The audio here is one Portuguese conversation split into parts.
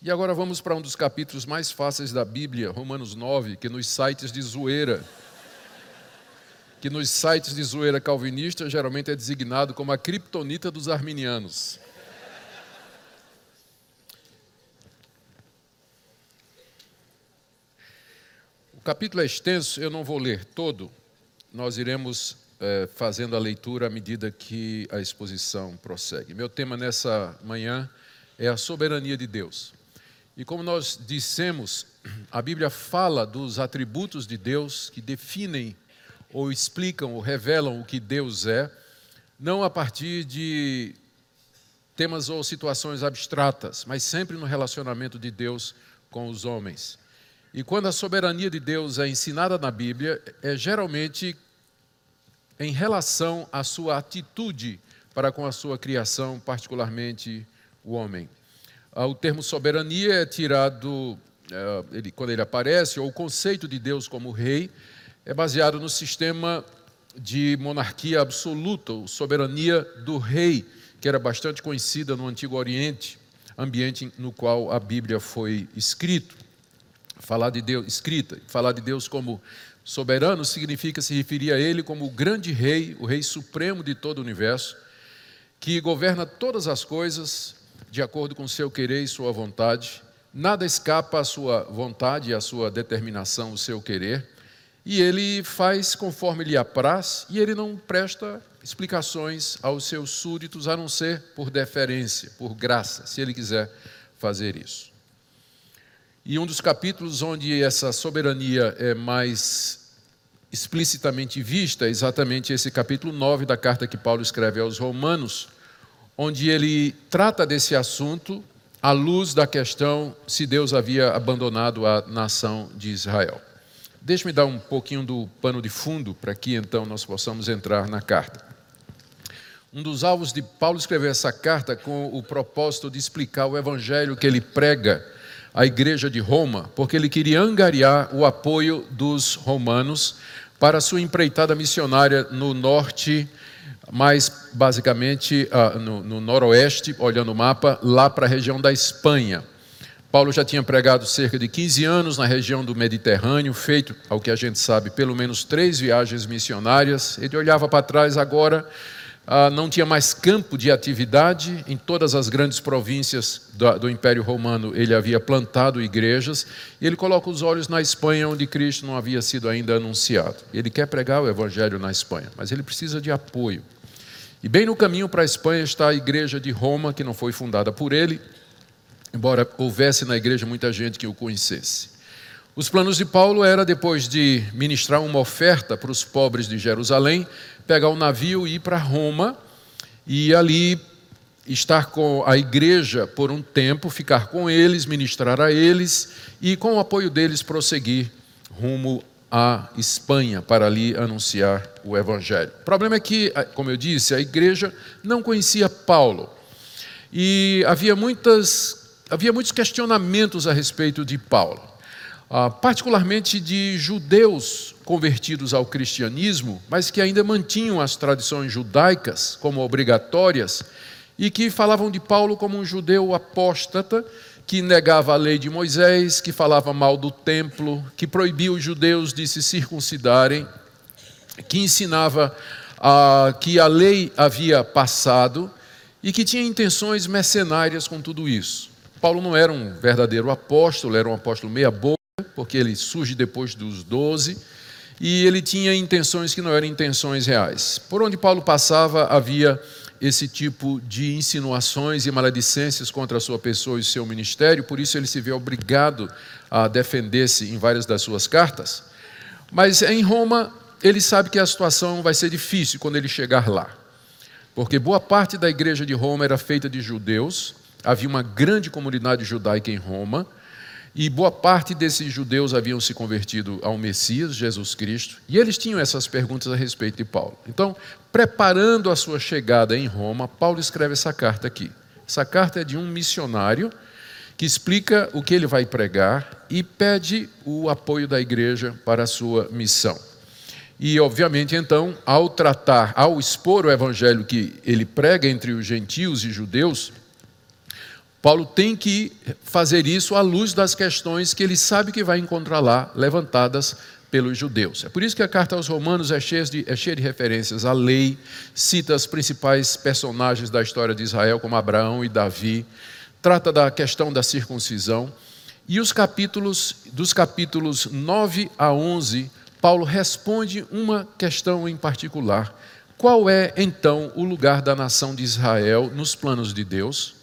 E agora vamos para um dos capítulos mais fáceis da Bíblia, Romanos 9, que nos sites de zoeira, que nos sites de zoeira calvinista geralmente é designado como a criptonita dos arminianos. O capítulo é extenso, eu não vou ler todo, nós iremos é, fazendo a leitura à medida que a exposição prossegue. Meu tema nessa manhã é a soberania de Deus. E como nós dissemos, a Bíblia fala dos atributos de Deus que definem ou explicam ou revelam o que Deus é, não a partir de temas ou situações abstratas, mas sempre no relacionamento de Deus com os homens. E quando a soberania de Deus é ensinada na Bíblia, é geralmente em relação à sua atitude para com a sua criação, particularmente o homem. Ah, o termo soberania é tirado, eh, ele, quando ele aparece, ou o conceito de Deus como rei, é baseado no sistema de monarquia absoluta, ou soberania do rei, que era bastante conhecida no Antigo Oriente, ambiente no qual a Bíblia foi escrito. Falar de Deus, escrita, falar de Deus como soberano significa se referir a ele como o grande rei, o rei supremo de todo o universo, que governa todas as coisas de acordo com seu querer e sua vontade. Nada escapa à sua vontade à sua determinação, o seu querer. E ele faz conforme lhe apraz, e ele não presta explicações aos seus súditos, a não ser por deferência, por graça, se ele quiser fazer isso. E um dos capítulos onde essa soberania é mais explicitamente vista é exatamente esse capítulo 9 da carta que Paulo escreve aos Romanos, onde ele trata desse assunto à luz da questão se Deus havia abandonado a nação de Israel. Deixe-me dar um pouquinho do pano de fundo para que então nós possamos entrar na carta. Um dos alvos de Paulo escrever essa carta com o propósito de explicar o evangelho que ele prega à igreja de Roma, porque ele queria angariar o apoio dos romanos para sua empreitada missionária no norte mais basicamente uh, no, no noroeste, olhando o mapa, lá para a região da Espanha. Paulo já tinha pregado cerca de 15 anos na região do Mediterrâneo, feito, ao que a gente sabe, pelo menos três viagens missionárias. Ele olhava para trás agora, uh, não tinha mais campo de atividade. Em todas as grandes províncias do Império Romano, ele havia plantado igrejas. E ele coloca os olhos na Espanha, onde Cristo não havia sido ainda anunciado. Ele quer pregar o Evangelho na Espanha, mas ele precisa de apoio. E bem no caminho para a Espanha está a igreja de Roma, que não foi fundada por ele, embora houvesse na igreja muita gente que o conhecesse. Os planos de Paulo era, depois de ministrar uma oferta para os pobres de Jerusalém, pegar um navio e ir para Roma e ali estar com a igreja por um tempo, ficar com eles, ministrar a eles e, com o apoio deles, prosseguir rumo à Espanha para ali anunciar o Evangelho. O problema é que, como eu disse, a igreja não conhecia Paulo e havia, muitas, havia muitos questionamentos a respeito de Paulo, ah, particularmente de judeus convertidos ao cristianismo, mas que ainda mantinham as tradições judaicas como obrigatórias e que falavam de Paulo como um judeu apóstata que negava a lei de Moisés, que falava mal do templo, que proibia os judeus de se circuncidarem, que ensinava ah, que a lei havia passado e que tinha intenções mercenárias com tudo isso. Paulo não era um verdadeiro apóstolo, era um apóstolo meia-boca, porque ele surge depois dos doze, e ele tinha intenções que não eram intenções reais. Por onde Paulo passava havia esse tipo de insinuações e maledicências contra a sua pessoa e seu ministério, por isso ele se vê obrigado a defender-se em várias das suas cartas. Mas em Roma, ele sabe que a situação vai ser difícil quando ele chegar lá, porque boa parte da igreja de Roma era feita de judeus, havia uma grande comunidade judaica em Roma, e boa parte desses judeus haviam se convertido ao Messias, Jesus Cristo, e eles tinham essas perguntas a respeito de Paulo. Então, preparando a sua chegada em Roma, Paulo escreve essa carta aqui. Essa carta é de um missionário que explica o que ele vai pregar e pede o apoio da igreja para a sua missão. E, obviamente, então, ao tratar, ao expor o evangelho que ele prega entre os gentios e judeus, Paulo tem que fazer isso à luz das questões que ele sabe que vai encontrar lá, levantadas pelos judeus. É por isso que a carta aos Romanos é cheia de, é cheia de referências à lei, cita os principais personagens da história de Israel, como Abraão e Davi, trata da questão da circuncisão. E os capítulos, dos capítulos 9 a 11, Paulo responde uma questão em particular. Qual é, então, o lugar da nação de Israel nos planos de Deus?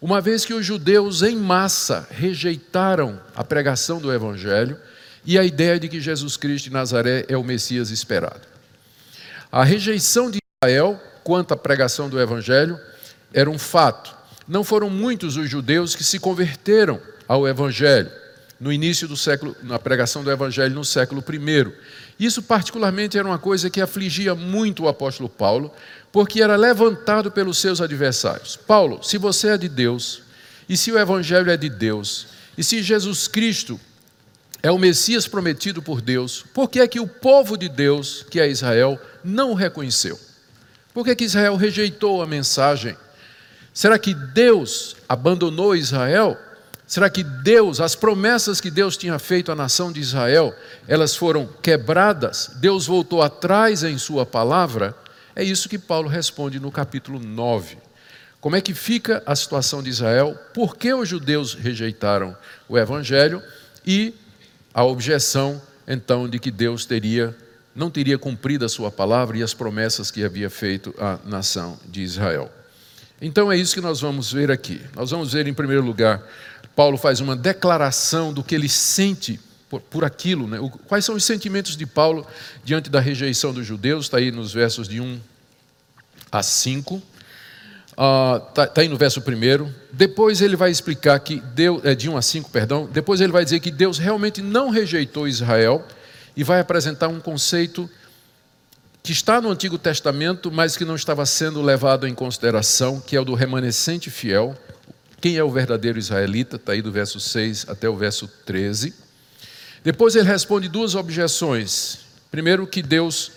Uma vez que os judeus, em massa, rejeitaram a pregação do Evangelho e a ideia de que Jesus Cristo de Nazaré é o Messias esperado. A rejeição de Israel quanto à pregação do Evangelho era um fato. Não foram muitos os judeus que se converteram ao Evangelho no início do século, na pregação do Evangelho no século I. Isso, particularmente, era uma coisa que afligia muito o apóstolo Paulo, porque era levantado pelos seus adversários. Paulo, se você é de Deus, e se o Evangelho é de Deus, e se Jesus Cristo é o Messias prometido por Deus, por que é que o povo de Deus, que é Israel, não o reconheceu? Por que, é que Israel rejeitou a mensagem? Será que Deus abandonou Israel? Será que Deus, as promessas que Deus tinha feito à nação de Israel, elas foram quebradas? Deus voltou atrás em Sua palavra? É isso que Paulo responde no capítulo 9. Como é que fica a situação de Israel? Por que os judeus rejeitaram o evangelho? E a objeção, então, de que Deus teria não teria cumprido a sua palavra e as promessas que havia feito à nação de Israel. Então é isso que nós vamos ver aqui. Nós vamos ver, em primeiro lugar, Paulo faz uma declaração do que ele sente por, por aquilo. Né? O, quais são os sentimentos de Paulo diante da rejeição dos judeus? Está aí nos versos de 1 a 5. Está uh, tá, tá aí no verso 1. Depois ele vai explicar que Deus, é, de 1 a 5, perdão. Depois ele vai dizer que Deus realmente não rejeitou Israel e vai apresentar um conceito que está no Antigo Testamento, mas que não estava sendo levado em consideração, que é o do remanescente fiel. Quem é o verdadeiro israelita? Está aí do verso 6 até o verso 13. Depois ele responde duas objeções. Primeiro, que Deus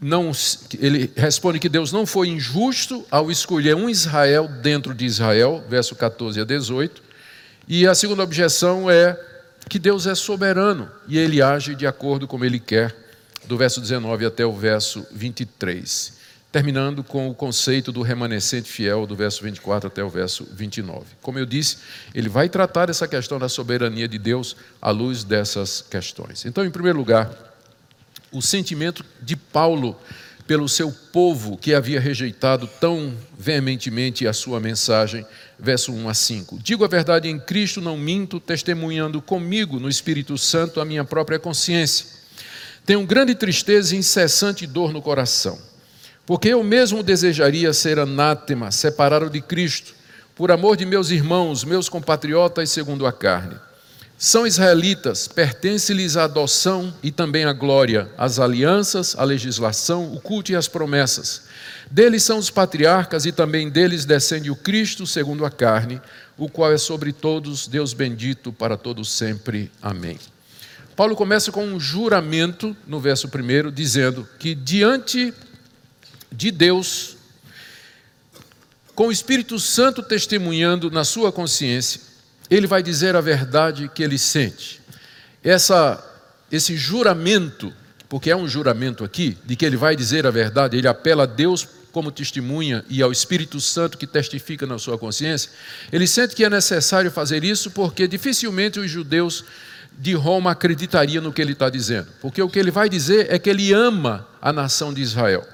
não. Ele responde que Deus não foi injusto ao escolher um Israel dentro de Israel, verso 14 a 18. E a segunda objeção é que Deus é soberano e ele age de acordo como ele quer, do verso 19 até o verso 23 terminando com o conceito do remanescente fiel, do verso 24 até o verso 29. Como eu disse, ele vai tratar essa questão da soberania de Deus à luz dessas questões. Então, em primeiro lugar, o sentimento de Paulo pelo seu povo que havia rejeitado tão veementemente a sua mensagem, verso 1 a 5. Digo a verdade em Cristo, não minto, testemunhando comigo no Espírito Santo a minha própria consciência. Tenho grande tristeza e incessante dor no coração porque eu mesmo desejaria ser anátema, separado de Cristo, por amor de meus irmãos, meus compatriotas segundo a carne. São israelitas, pertence-lhes a adoção e também a glória, as alianças, a legislação, o culto e as promessas. Deles são os patriarcas e também deles descende o Cristo segundo a carne, o qual é sobre todos Deus bendito para todos sempre. Amém. Paulo começa com um juramento no verso 1, dizendo que diante de Deus, com o Espírito Santo testemunhando na sua consciência, ele vai dizer a verdade que ele sente. Essa, esse juramento, porque é um juramento aqui, de que ele vai dizer a verdade, ele apela a Deus como testemunha e ao Espírito Santo que testifica na sua consciência, ele sente que é necessário fazer isso porque dificilmente os judeus de Roma acreditariam no que ele está dizendo, porque o que ele vai dizer é que ele ama a nação de Israel.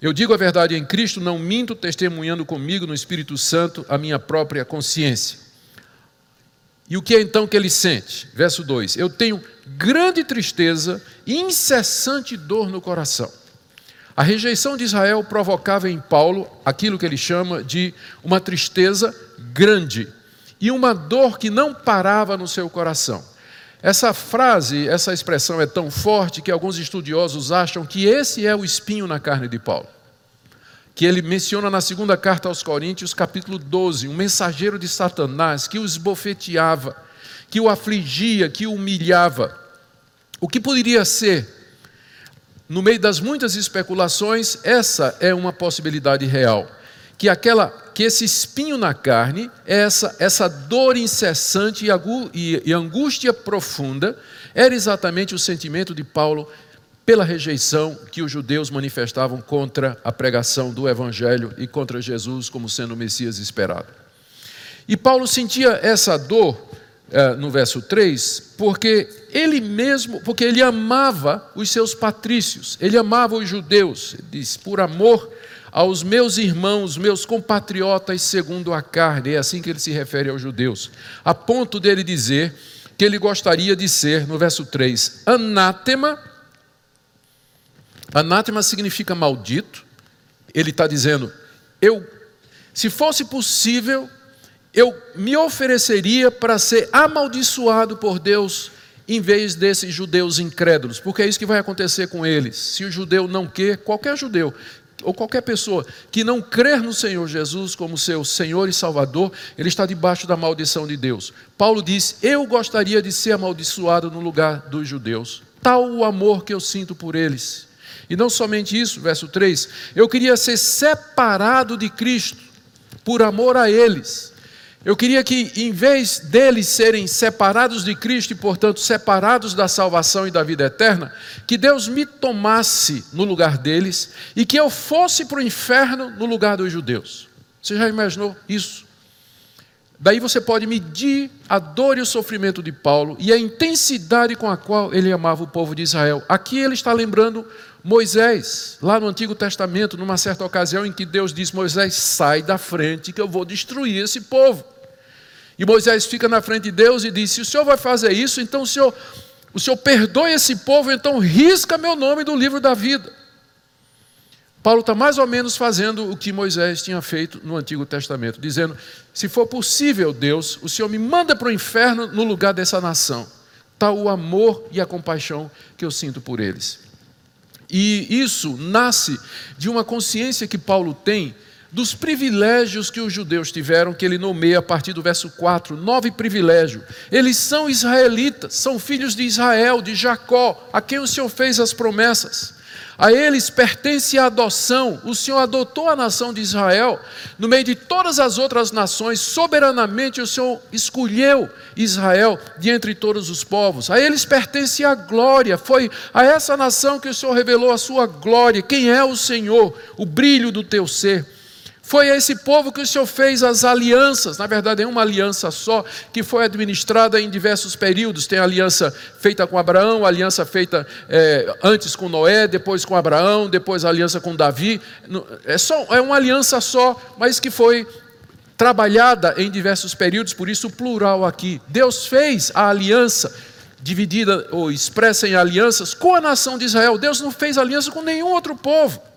Eu digo a verdade em Cristo, não minto, testemunhando comigo no Espírito Santo a minha própria consciência. E o que é então que ele sente? Verso 2: Eu tenho grande tristeza e incessante dor no coração. A rejeição de Israel provocava em Paulo aquilo que ele chama de uma tristeza grande e uma dor que não parava no seu coração. Essa frase, essa expressão é tão forte que alguns estudiosos acham que esse é o espinho na carne de Paulo. Que ele menciona na segunda carta aos Coríntios, capítulo 12, um mensageiro de Satanás que o esbofeteava, que o afligia, que o humilhava. O que poderia ser? No meio das muitas especulações, essa é uma possibilidade real. Que aquela que esse espinho na carne, essa, essa dor incessante e, e angústia profunda, era exatamente o sentimento de Paulo pela rejeição que os judeus manifestavam contra a pregação do Evangelho e contra Jesus como sendo o Messias esperado. E Paulo sentia essa dor eh, no verso 3, porque ele mesmo, porque ele amava os seus patrícios, ele amava os judeus, ele diz, por amor aos meus irmãos, meus compatriotas segundo a carne, é assim que ele se refere aos judeus, a ponto dele dizer que ele gostaria de ser, no verso 3, anátema Anátema significa maldito. Ele está dizendo: eu, se fosse possível, eu me ofereceria para ser amaldiçoado por Deus em vez desses judeus incrédulos, porque é isso que vai acontecer com eles. Se o judeu não quer, qualquer judeu ou qualquer pessoa que não crer no Senhor Jesus como seu Senhor e Salvador, ele está debaixo da maldição de Deus. Paulo diz: Eu gostaria de ser amaldiçoado no lugar dos judeus. Tal o amor que eu sinto por eles. E não somente isso, verso 3, eu queria ser separado de Cristo por amor a eles. Eu queria que, em vez deles serem separados de Cristo e, portanto, separados da salvação e da vida eterna, que Deus me tomasse no lugar deles e que eu fosse para o inferno no lugar dos judeus. Você já imaginou isso? Daí você pode medir a dor e o sofrimento de Paulo e a intensidade com a qual ele amava o povo de Israel. Aqui ele está lembrando Moisés, lá no Antigo Testamento, numa certa ocasião em que Deus diz: Moisés, sai da frente que eu vou destruir esse povo. E Moisés fica na frente de Deus e diz: Se o senhor vai fazer isso, então o senhor, o senhor perdoe esse povo, então risca meu nome do livro da vida. Paulo está mais ou menos fazendo o que Moisés tinha feito no Antigo Testamento, dizendo: Se for possível, Deus, o Senhor me manda para o inferno no lugar dessa nação. Está o amor e a compaixão que eu sinto por eles. E isso nasce de uma consciência que Paulo tem dos privilégios que os judeus tiveram, que ele nomeia a partir do verso 4, nove privilégios. Eles são israelitas, são filhos de Israel, de Jacó, a quem o Senhor fez as promessas. A eles pertence a adoção. O Senhor adotou a nação de Israel no meio de todas as outras nações. Soberanamente o Senhor escolheu Israel de entre todos os povos. A eles pertence a glória. Foi a essa nação que o Senhor revelou a sua glória. Quem é o Senhor? O brilho do teu ser. Foi a esse povo que o Senhor fez as alianças, na verdade é uma aliança só, que foi administrada em diversos períodos. Tem a aliança feita com Abraão, a aliança feita é, antes com Noé, depois com Abraão, depois a aliança com Davi. É, só, é uma aliança só, mas que foi trabalhada em diversos períodos, por isso o plural aqui. Deus fez a aliança dividida ou expressa em alianças com a nação de Israel. Deus não fez aliança com nenhum outro povo.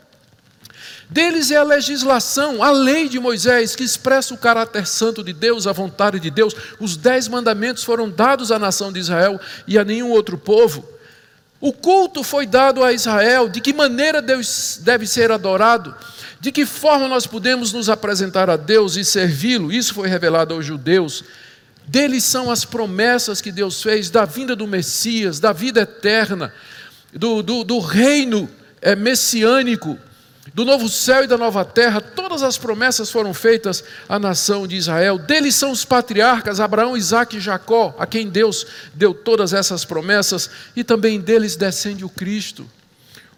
Deles é a legislação, a lei de Moisés, que expressa o caráter santo de Deus, a vontade de Deus. Os dez mandamentos foram dados à nação de Israel e a nenhum outro povo. O culto foi dado a Israel, de que maneira Deus deve ser adorado, de que forma nós podemos nos apresentar a Deus e servi-lo. Isso foi revelado aos judeus. Deles são as promessas que Deus fez da vinda do Messias, da vida eterna, do, do, do reino é, messiânico do novo céu e da nova terra, todas as promessas foram feitas à nação de Israel. Deles são os patriarcas, Abraão, Isaac e Jacó, a quem Deus deu todas essas promessas, e também deles descende o Cristo,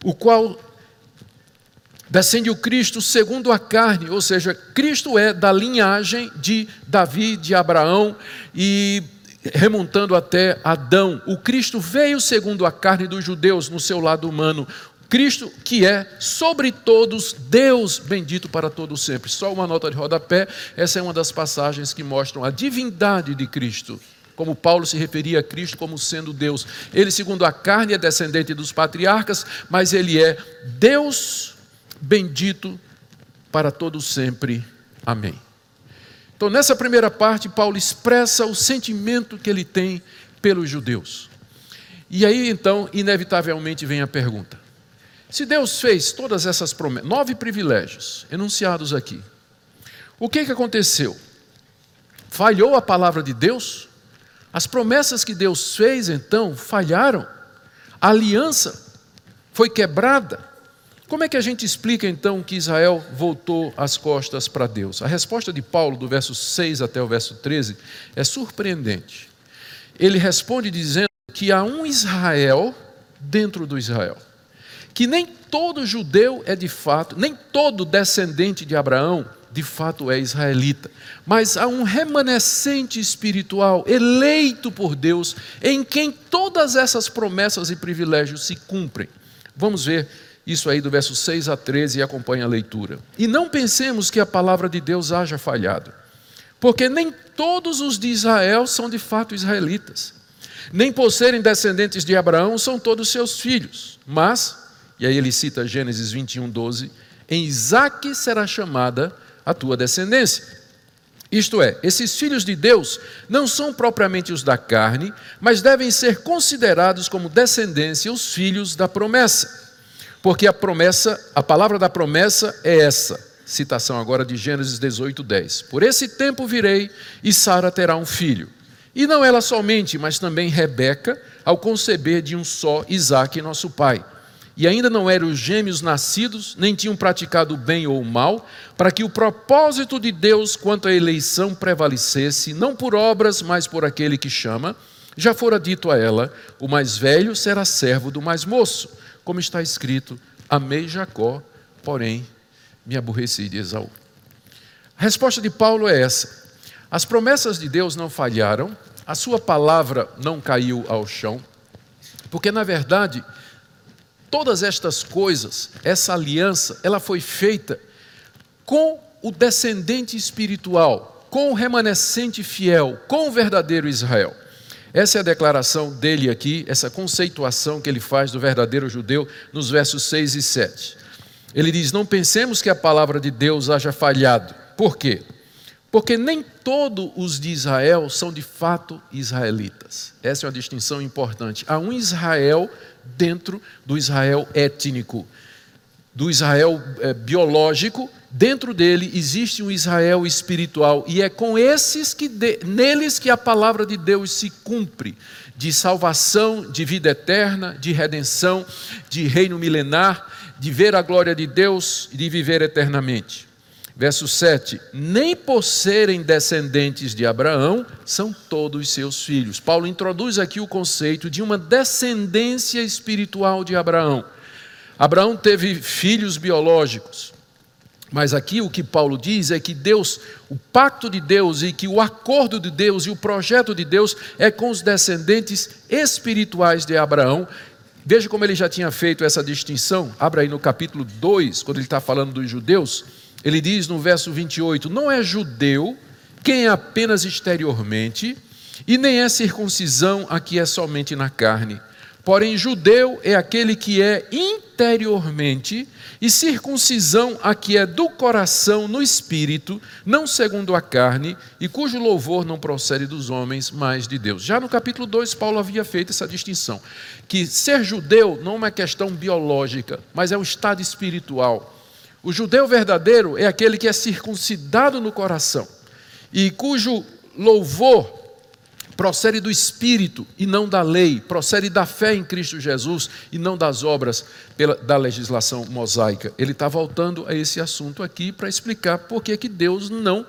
o qual descende o Cristo segundo a carne, ou seja, Cristo é da linhagem de Davi, de Abraão e remontando até Adão. O Cristo veio segundo a carne dos judeus no seu lado humano. Cristo, que é sobre todos Deus bendito para todos sempre. Só uma nota de rodapé, essa é uma das passagens que mostram a divindade de Cristo. Como Paulo se referia a Cristo como sendo Deus. Ele, segundo a carne, é descendente dos patriarcas, mas ele é Deus bendito para todos sempre. Amém. Então, nessa primeira parte, Paulo expressa o sentimento que ele tem pelos judeus. E aí, então, inevitavelmente vem a pergunta: se Deus fez todas essas promessas, nove privilégios enunciados aqui, o que, que aconteceu? Falhou a palavra de Deus? As promessas que Deus fez então falharam? A aliança foi quebrada? Como é que a gente explica então que Israel voltou as costas para Deus? A resposta de Paulo, do verso 6 até o verso 13, é surpreendente. Ele responde dizendo que há um Israel dentro do Israel. Que nem todo judeu é de fato, nem todo descendente de Abraão de fato é israelita, mas há um remanescente espiritual eleito por Deus, em quem todas essas promessas e privilégios se cumprem. Vamos ver isso aí do verso 6 a 13 e acompanha a leitura. E não pensemos que a palavra de Deus haja falhado, porque nem todos os de Israel são de fato israelitas, nem por serem descendentes de Abraão são todos seus filhos, mas, e aí ele cita Gênesis 21, 12: em Isaque será chamada a tua descendência. Isto é, esses filhos de Deus não são propriamente os da carne, mas devem ser considerados como descendência os filhos da promessa. Porque a promessa, a palavra da promessa é essa. Citação agora de Gênesis 18, 10. Por esse tempo virei e Sara terá um filho. E não ela somente, mas também Rebeca, ao conceber de um só Isaque, nosso pai. E ainda não eram os gêmeos nascidos, nem tinham praticado bem ou mal, para que o propósito de Deus quanto à eleição prevalecesse, não por obras, mas por aquele que chama. Já fora dito a ela: o mais velho será servo do mais moço como está escrito: Amei Jacó, porém me aborreci de Esaú. A resposta de Paulo é essa: as promessas de Deus não falharam, a sua palavra não caiu ao chão, porque na verdade, todas estas coisas, essa aliança, ela foi feita com o descendente espiritual, com o remanescente fiel, com o verdadeiro Israel. Essa é a declaração dele aqui, essa conceituação que ele faz do verdadeiro judeu nos versos 6 e 7. Ele diz: Não pensemos que a palavra de Deus haja falhado. Por quê? Porque nem todos os de Israel são de fato israelitas. Essa é uma distinção importante. Há um Israel dentro do Israel étnico, do Israel é, biológico dentro dele existe um Israel espiritual e é com esses que de, neles que a palavra de Deus se cumpre, de salvação, de vida eterna, de redenção, de reino milenar, de ver a glória de Deus e de viver eternamente. Verso 7: Nem por serem descendentes de Abraão são todos seus filhos. Paulo introduz aqui o conceito de uma descendência espiritual de Abraão. Abraão teve filhos biológicos, mas aqui o que Paulo diz é que Deus, o pacto de Deus e que o acordo de Deus e o projeto de Deus é com os descendentes espirituais de Abraão. Veja como ele já tinha feito essa distinção. Abra aí no capítulo 2, quando ele está falando dos judeus. Ele diz no verso 28: Não é judeu quem é apenas exteriormente, e nem é circuncisão a que é somente na carne Porém, judeu é aquele que é interiormente, e circuncisão a que é do coração no espírito, não segundo a carne, e cujo louvor não procede dos homens, mas de Deus. Já no capítulo 2, Paulo havia feito essa distinção: que ser judeu não é uma questão biológica, mas é um estado espiritual. O judeu verdadeiro é aquele que é circuncidado no coração e cujo louvor procede do Espírito e não da lei, procede da fé em Cristo Jesus e não das obras pela, da legislação mosaica. Ele está voltando a esse assunto aqui para explicar por que, que Deus não,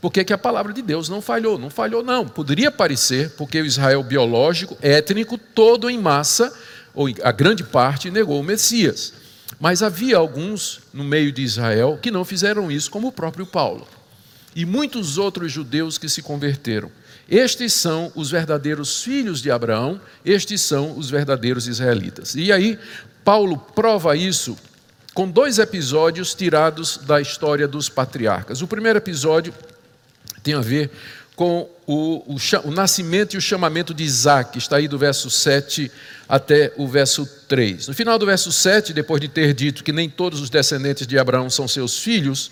por que, que a palavra de Deus não falhou. Não falhou, não. Poderia parecer, porque o Israel biológico, étnico, todo em massa, ou a grande parte, negou o Messias. Mas havia alguns no meio de Israel que não fizeram isso, como o próprio Paulo. E muitos outros judeus que se converteram. Estes são os verdadeiros filhos de Abraão, estes são os verdadeiros israelitas. E aí, Paulo prova isso com dois episódios tirados da história dos patriarcas. O primeiro episódio tem a ver com o, o, o, nascimento e o chamamento de Isaac, está aí do verso 7 até o verso 3. No final do verso 7, depois de ter dito que nem todos os descendentes de Abraão são seus filhos,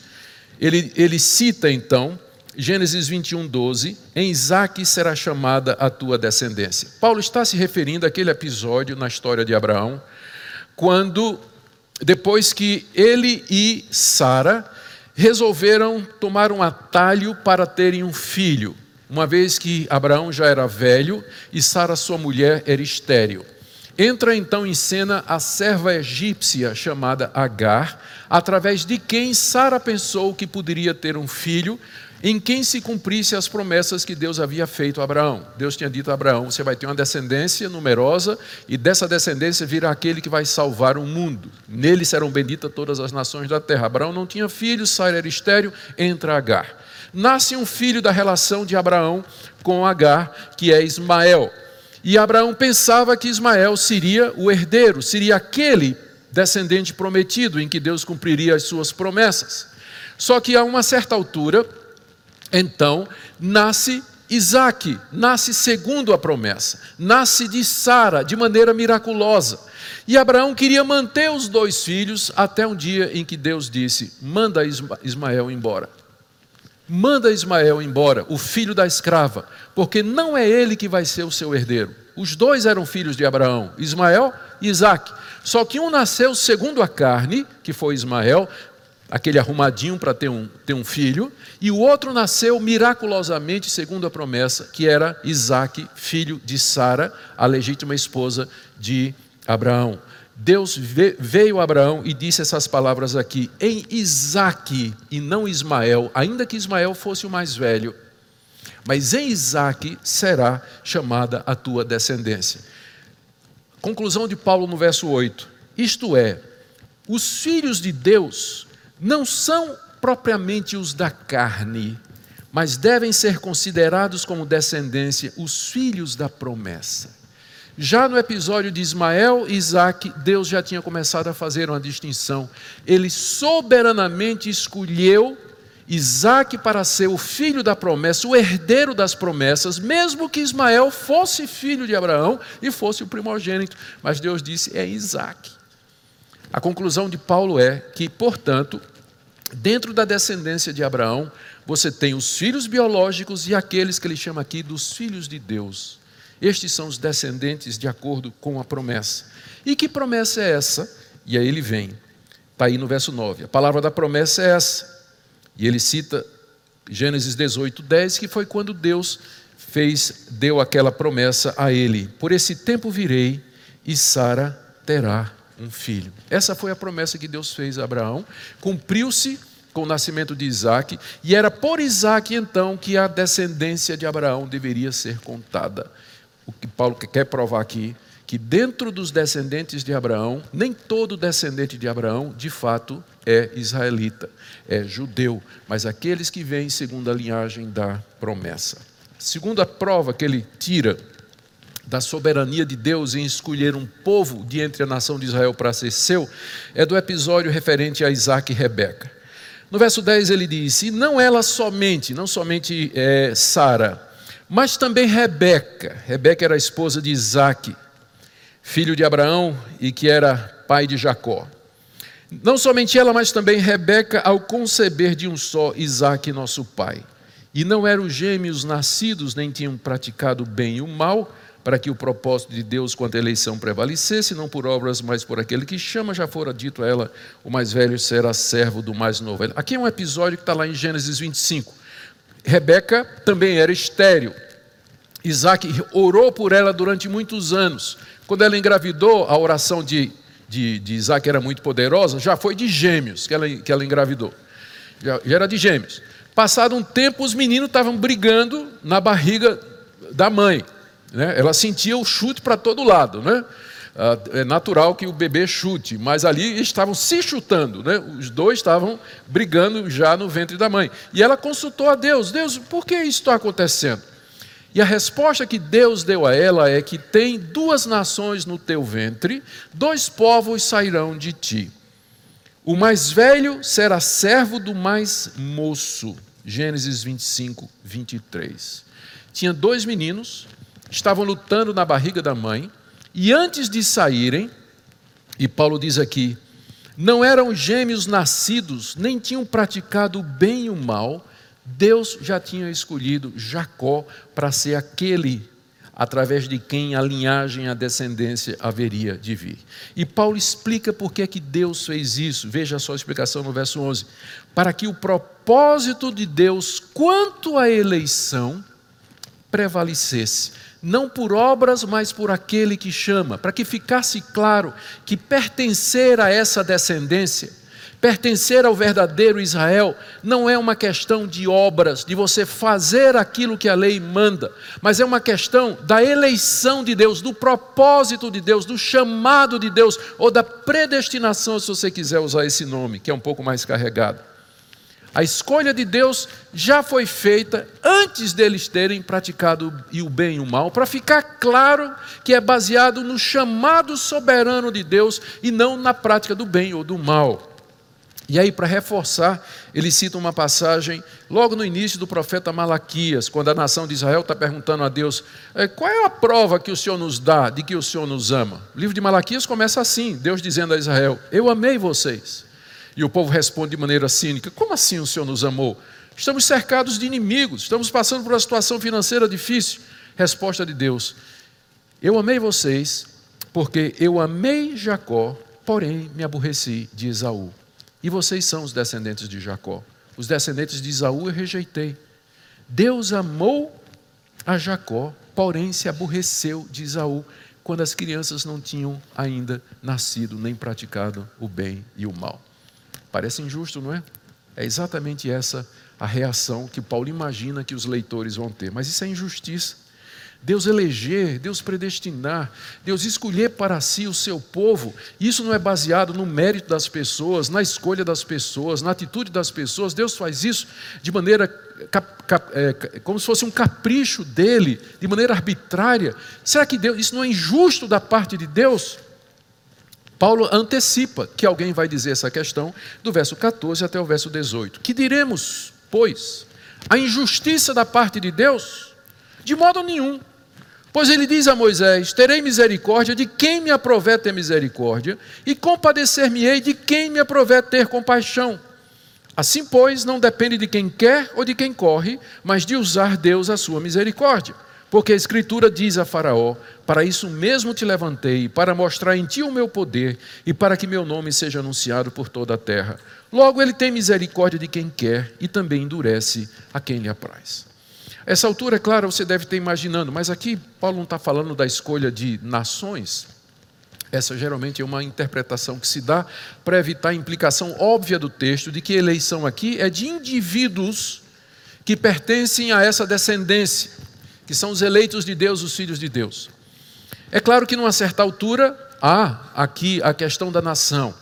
ele, ele cita então Gênesis 21, 12, em Isaac será chamada a tua descendência. Paulo está se referindo àquele episódio na história de Abraão, quando, depois que ele e Sara resolveram tomar um atalho para terem um filho, uma vez que Abraão já era velho e Sara, sua mulher, era estéril. entra então em cena a serva egípcia chamada Agar, através de quem Sara pensou que poderia ter um filho, em quem se cumprisse as promessas que Deus havia feito a Abraão. Deus tinha dito a Abraão: você vai ter uma descendência numerosa, e dessa descendência virá aquele que vai salvar o mundo. Nele serão benditas todas as nações da terra. Abraão não tinha filhos, Sara era estéreo, entra Agar. Nasce um filho da relação de Abraão com Agar, que é Ismael. E Abraão pensava que Ismael seria o herdeiro, seria aquele descendente prometido em que Deus cumpriria as suas promessas. Só que a uma certa altura, então nasce Isaac, nasce segundo a promessa, nasce de Sara de maneira miraculosa. E Abraão queria manter os dois filhos até um dia em que Deus disse: manda Ismael embora. Manda Ismael embora, o filho da escrava, porque não é ele que vai ser o seu herdeiro. Os dois eram filhos de Abraão, Ismael e Isaac. Só que um nasceu segundo a carne, que foi Ismael, aquele arrumadinho para ter um, ter um filho, e o outro nasceu miraculosamente segundo a promessa, que era Isaac, filho de Sara, a legítima esposa de Abraão. Deus veio a Abraão e disse essas palavras aqui: em Isaac e não Ismael, ainda que Ismael fosse o mais velho, mas em Isaac será chamada a tua descendência. Conclusão de Paulo no verso 8: isto é, os filhos de Deus não são propriamente os da carne, mas devem ser considerados como descendência os filhos da promessa. Já no episódio de Ismael e Isaac, Deus já tinha começado a fazer uma distinção. Ele soberanamente escolheu Isaac para ser o filho da promessa, o herdeiro das promessas, mesmo que Ismael fosse filho de Abraão e fosse o primogênito. Mas Deus disse: é Isaac. A conclusão de Paulo é que, portanto, dentro da descendência de Abraão, você tem os filhos biológicos e aqueles que ele chama aqui dos filhos de Deus. Estes são os descendentes de acordo com a promessa. E que promessa é essa? E aí ele vem, está aí no verso 9. A palavra da promessa é essa. E ele cita Gênesis 18, 10, que foi quando Deus fez, deu aquela promessa a ele: Por esse tempo virei e Sara terá um filho. Essa foi a promessa que Deus fez a Abraão, cumpriu-se com o nascimento de Isaac, e era por Isaac então que a descendência de Abraão deveria ser contada. O que Paulo quer provar aqui, que dentro dos descendentes de Abraão, nem todo descendente de Abraão, de fato, é israelita, é judeu, mas aqueles que vêm segundo a linhagem da promessa. Segunda prova que ele tira da soberania de Deus em escolher um povo de entre a nação de Israel para ser seu, é do episódio referente a Isaac e Rebeca. No verso 10 ele diz: E não ela somente, não somente é, Sara, mas também Rebeca. Rebeca era a esposa de Isaac, filho de Abraão e que era pai de Jacó. Não somente ela, mas também Rebeca, ao conceber de um só Isaac, nosso pai. E não eram gêmeos nascidos, nem tinham praticado bem e o mal, para que o propósito de Deus quanto à eleição prevalecesse, não por obras, mas por aquele que chama, já fora dito a ela, o mais velho será servo do mais novo. Aqui é um episódio que está lá em Gênesis 25. Rebeca também era estéril. Isaac orou por ela durante muitos anos. Quando ela engravidou, a oração de, de, de Isaac era muito poderosa, já foi de gêmeos que ela, que ela engravidou. Já, já era de gêmeos. Passado um tempo, os meninos estavam brigando na barriga da mãe. Né? Ela sentia o chute para todo lado. Né? Ah, é natural que o bebê chute, mas ali estavam se chutando. Né? Os dois estavam brigando já no ventre da mãe. E ela consultou a Deus: Deus, por que isso está acontecendo? E a resposta que Deus deu a ela é que tem duas nações no teu ventre, dois povos sairão de ti. O mais velho será servo do mais moço. Gênesis 25, 23. Tinha dois meninos, estavam lutando na barriga da mãe, e antes de saírem, e Paulo diz aqui, não eram gêmeos nascidos, nem tinham praticado o bem e o mal, Deus já tinha escolhido Jacó para ser aquele através de quem a linhagem, a descendência haveria de vir. E Paulo explica por que, é que Deus fez isso. Veja só a explicação no verso 11. Para que o propósito de Deus quanto à eleição prevalecesse, não por obras, mas por aquele que chama, para que ficasse claro que pertencer a essa descendência Pertencer ao verdadeiro Israel não é uma questão de obras, de você fazer aquilo que a lei manda, mas é uma questão da eleição de Deus, do propósito de Deus, do chamado de Deus, ou da predestinação, se você quiser usar esse nome, que é um pouco mais carregado. A escolha de Deus já foi feita antes deles terem praticado o bem e o mal, para ficar claro que é baseado no chamado soberano de Deus e não na prática do bem ou do mal. E aí, para reforçar, ele cita uma passagem logo no início do profeta Malaquias, quando a nação de Israel está perguntando a Deus: é, qual é a prova que o Senhor nos dá de que o Senhor nos ama? O livro de Malaquias começa assim: Deus dizendo a Israel: Eu amei vocês. E o povo responde de maneira cínica: Como assim o Senhor nos amou? Estamos cercados de inimigos, estamos passando por uma situação financeira difícil. Resposta de Deus: Eu amei vocês, porque eu amei Jacó, porém me aborreci de Esaú. E vocês são os descendentes de Jacó. Os descendentes de Isaú eu rejeitei. Deus amou a Jacó, porém se aborreceu de Isaú quando as crianças não tinham ainda nascido nem praticado o bem e o mal. Parece injusto, não é? É exatamente essa a reação que Paulo imagina que os leitores vão ter. Mas isso é injustiça. Deus eleger, Deus predestinar, Deus escolher para si o seu povo. Isso não é baseado no mérito das pessoas, na escolha das pessoas, na atitude das pessoas. Deus faz isso de maneira é, como se fosse um capricho dele, de maneira arbitrária. Será que Deus, isso não é injusto da parte de Deus? Paulo antecipa que alguém vai dizer essa questão do verso 14 até o verso 18. Que diremos, pois, a injustiça da parte de Deus? De modo nenhum. Pois ele diz a Moisés: Terei misericórdia de quem me aprover ter misericórdia, e compadecer-me-ei de quem me aprover ter compaixão. Assim, pois, não depende de quem quer ou de quem corre, mas de usar Deus a sua misericórdia. Porque a Escritura diz a Faraó: Para isso mesmo te levantei, para mostrar em ti o meu poder e para que meu nome seja anunciado por toda a terra. Logo, ele tem misericórdia de quem quer e também endurece a quem lhe apraz. Essa altura, é claro, você deve ter imaginando, mas aqui Paulo não está falando da escolha de nações. Essa geralmente é uma interpretação que se dá para evitar a implicação óbvia do texto de que eleição aqui é de indivíduos que pertencem a essa descendência, que são os eleitos de Deus, os filhos de Deus. É claro que numa certa altura há aqui a questão da nação,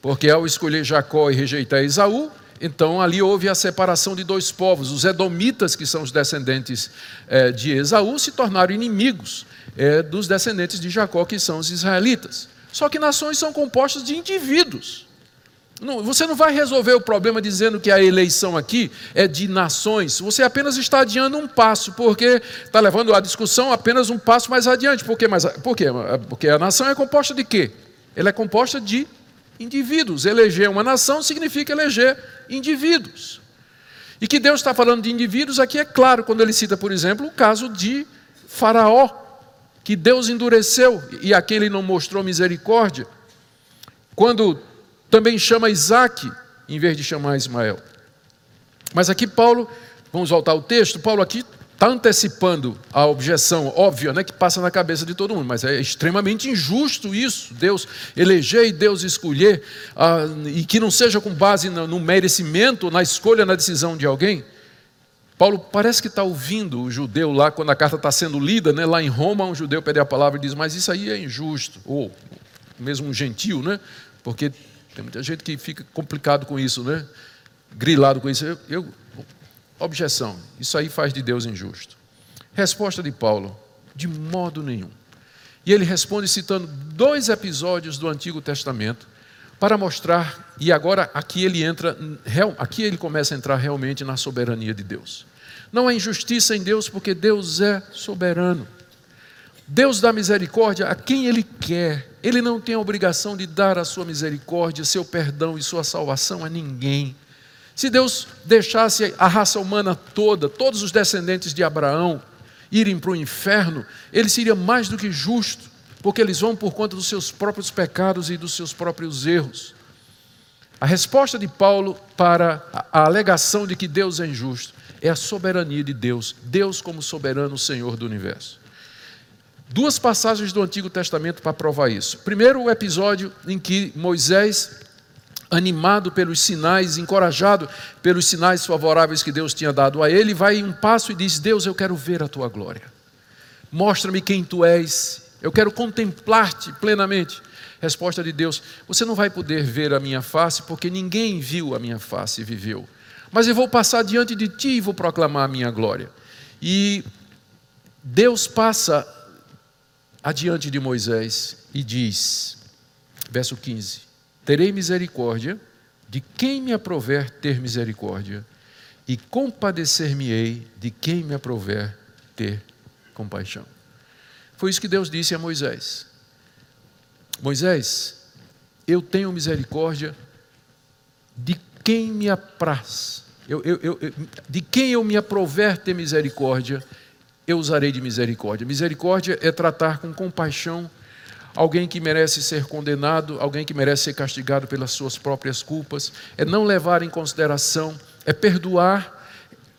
porque ao escolher Jacó e rejeitar Esaú, então ali houve a separação de dois povos. Os edomitas, que são os descendentes é, de Esaú, se tornaram inimigos é, dos descendentes de Jacó, que são os israelitas. Só que nações são compostas de indivíduos. Não, você não vai resolver o problema dizendo que a eleição aqui é de nações. Você apenas está adiando um passo, porque está levando a discussão apenas um passo mais adiante. Por quê? Mas, por quê? Porque a nação é composta de quê? Ela é composta de indivíduos. Eleger uma nação significa eleger indivíduos. E que Deus está falando de indivíduos aqui é claro, quando ele cita, por exemplo, o caso de Faraó, que Deus endureceu e a quem ele não mostrou misericórdia, quando também chama Isaac em vez de chamar Ismael. Mas aqui Paulo, vamos voltar ao texto, Paulo aqui está antecipando a objeção óbvia né, que passa na cabeça de todo mundo, mas é extremamente injusto isso, Deus eleger e Deus escolher, ah, e que não seja com base no, no merecimento, na escolha, na decisão de alguém. Paulo parece que está ouvindo o judeu lá, quando a carta está sendo lida, né, lá em Roma, um judeu pede a palavra e diz, mas isso aí é injusto, ou mesmo um gentil, né, porque tem muita gente que fica complicado com isso, né, grilado com isso. Eu, eu Objeção: isso aí faz de Deus injusto. Resposta de Paulo: de modo nenhum. E ele responde citando dois episódios do Antigo Testamento para mostrar, e agora aqui ele entra, aqui ele começa a entrar realmente na soberania de Deus. Não há injustiça em Deus porque Deus é soberano. Deus dá misericórdia a quem Ele quer. Ele não tem a obrigação de dar a sua misericórdia, seu perdão e sua salvação a ninguém. Se Deus deixasse a raça humana toda, todos os descendentes de Abraão, irem para o inferno, ele seria mais do que justo, porque eles vão por conta dos seus próprios pecados e dos seus próprios erros. A resposta de Paulo para a alegação de que Deus é injusto é a soberania de Deus, Deus como soberano Senhor do universo. Duas passagens do Antigo Testamento para provar isso. Primeiro, o episódio em que Moisés, animado pelos sinais, encorajado pelos sinais favoráveis que Deus tinha dado a ele, vai um passo e diz: Deus, eu quero ver a tua glória. Mostra-me quem tu és. Eu quero contemplar-te plenamente. Resposta de Deus: Você não vai poder ver a minha face, porque ninguém viu a minha face e viveu. Mas eu vou passar diante de ti e vou proclamar a minha glória. E Deus passa adiante de Moisés e diz, verso 15: Terei misericórdia de quem me aprover ter misericórdia, e compadecer-me-ei de quem me aprover ter compaixão. Foi isso que Deus disse a Moisés. Moisés, eu tenho misericórdia de quem me apraz, eu, eu, eu, de quem eu me aprover ter misericórdia, eu usarei de misericórdia. Misericórdia é tratar com compaixão alguém que merece ser condenado, alguém que merece ser castigado pelas suas próprias culpas, é não levar em consideração, é perdoar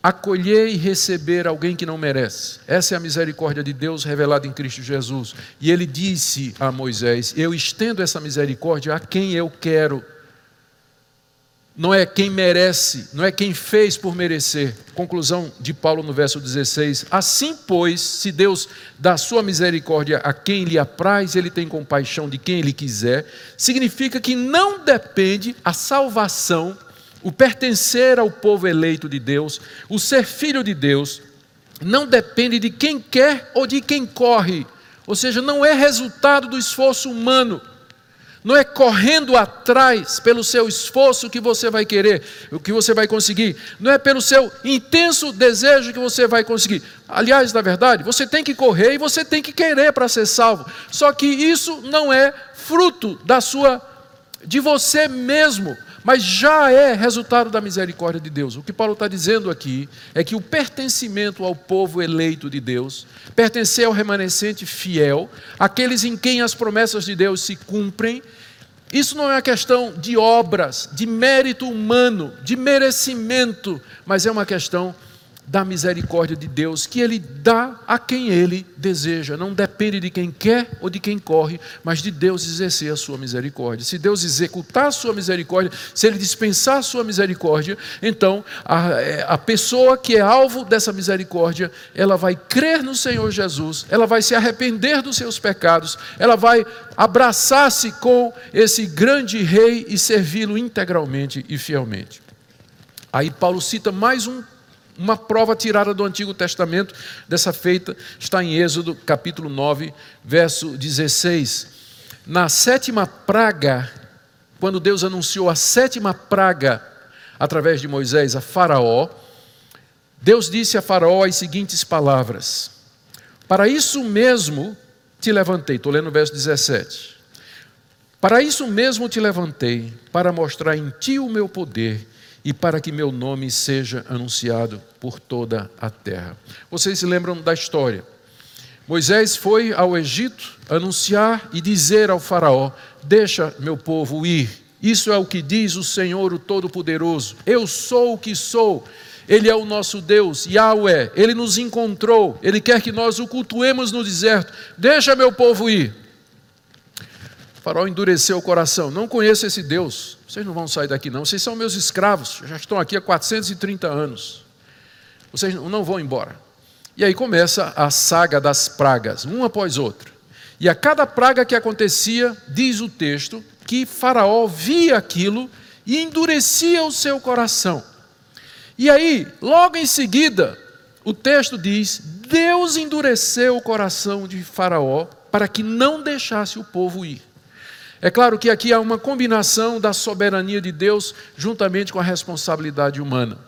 acolher e receber alguém que não merece. Essa é a misericórdia de Deus revelada em Cristo Jesus. E ele disse a Moisés: Eu estendo essa misericórdia a quem eu quero. Não é quem merece, não é quem fez por merecer. Conclusão de Paulo no verso 16: Assim, pois, se Deus dá sua misericórdia a quem lhe apraz, ele tem compaixão de quem ele quiser, significa que não depende a salvação o pertencer ao povo eleito de Deus, o ser filho de Deus, não depende de quem quer ou de quem corre, ou seja, não é resultado do esforço humano, não é correndo atrás pelo seu esforço que você vai querer, o que você vai conseguir, não é pelo seu intenso desejo que você vai conseguir. Aliás, na verdade, você tem que correr e você tem que querer para ser salvo. Só que isso não é fruto da sua de você mesmo mas já é resultado da misericórdia de Deus. O que Paulo está dizendo aqui é que o pertencimento ao povo eleito de Deus, pertencer ao remanescente fiel, aqueles em quem as promessas de Deus se cumprem, isso não é uma questão de obras, de mérito humano, de merecimento, mas é uma questão da misericórdia de Deus que Ele dá a quem Ele deseja. Não depende de quem quer ou de quem corre, mas de Deus exercer a sua misericórdia. Se Deus executar a sua misericórdia, se Ele dispensar a sua misericórdia, então a, é, a pessoa que é alvo dessa misericórdia, ela vai crer no Senhor Jesus, ela vai se arrepender dos seus pecados, ela vai abraçar-se com esse grande rei e servi-lo integralmente e fielmente. Aí Paulo cita mais um uma prova tirada do Antigo Testamento, dessa feita, está em Êxodo capítulo 9, verso 16. Na sétima praga, quando Deus anunciou a sétima praga através de Moisés a Faraó, Deus disse a Faraó as seguintes palavras: Para isso mesmo te levantei, estou lendo o verso 17. Para isso mesmo te levantei, para mostrar em ti o meu poder e para que meu nome seja anunciado por toda a terra. Vocês se lembram da história? Moisés foi ao Egito anunciar e dizer ao Faraó: Deixa meu povo ir. Isso é o que diz o Senhor, o Todo-Poderoso. Eu sou o que sou. Ele é o nosso Deus, Yahweh. Ele nos encontrou. Ele quer que nós o cultuemos no deserto. Deixa meu povo ir. O faraó endureceu o coração. Não conheço esse Deus. Vocês não vão sair daqui, não. Vocês são meus escravos. Já estão aqui há 430 anos. Vocês não vão embora. E aí começa a saga das pragas, uma após outra. E a cada praga que acontecia, diz o texto, que Faraó via aquilo e endurecia o seu coração. E aí, logo em seguida, o texto diz: Deus endureceu o coração de Faraó para que não deixasse o povo ir. É claro que aqui há uma combinação da soberania de Deus juntamente com a responsabilidade humana.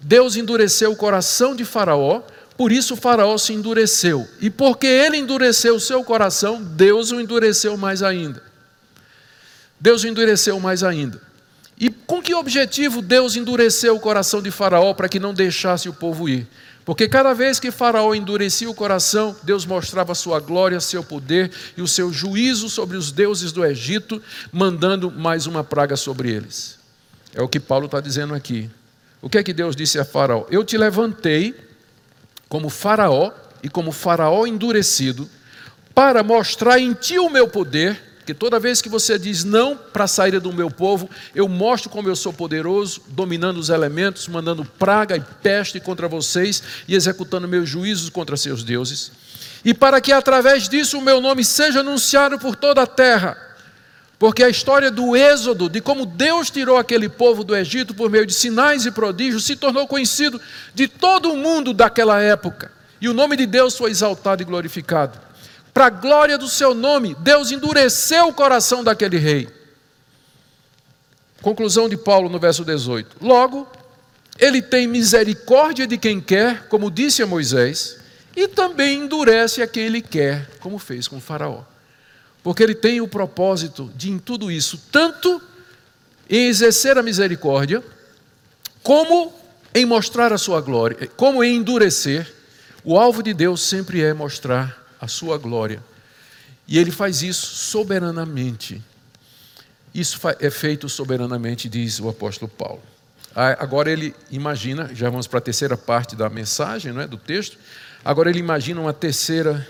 Deus endureceu o coração de Faraó, por isso Faraó se endureceu. E porque ele endureceu o seu coração, Deus o endureceu mais ainda. Deus o endureceu mais ainda. E com que objetivo Deus endureceu o coração de Faraó para que não deixasse o povo ir? Porque cada vez que Faraó endurecia o coração, Deus mostrava sua glória, seu poder e o seu juízo sobre os deuses do Egito, mandando mais uma praga sobre eles. É o que Paulo está dizendo aqui. O que é que Deus disse a Faraó? Eu te levantei como Faraó e como Faraó endurecido, para mostrar em ti o meu poder, que toda vez que você diz não para a saída do meu povo, eu mostro como eu sou poderoso, dominando os elementos, mandando praga e peste contra vocês e executando meus juízos contra seus deuses. E para que através disso o meu nome seja anunciado por toda a terra. Porque a história do êxodo, de como Deus tirou aquele povo do Egito por meio de sinais e prodígios, se tornou conhecido de todo o mundo daquela época. E o nome de Deus foi exaltado e glorificado. Para a glória do seu nome, Deus endureceu o coração daquele rei. Conclusão de Paulo no verso 18. Logo, ele tem misericórdia de quem quer, como disse a Moisés, e também endurece a quem ele quer, como fez com Faraó. Porque ele tem o propósito de, em tudo isso, tanto em exercer a misericórdia, como em mostrar a sua glória, como em endurecer. O alvo de Deus sempre é mostrar a sua glória. E ele faz isso soberanamente. Isso é feito soberanamente, diz o apóstolo Paulo. Agora ele imagina, já vamos para a terceira parte da mensagem, não é, do texto. Agora ele imagina uma terceira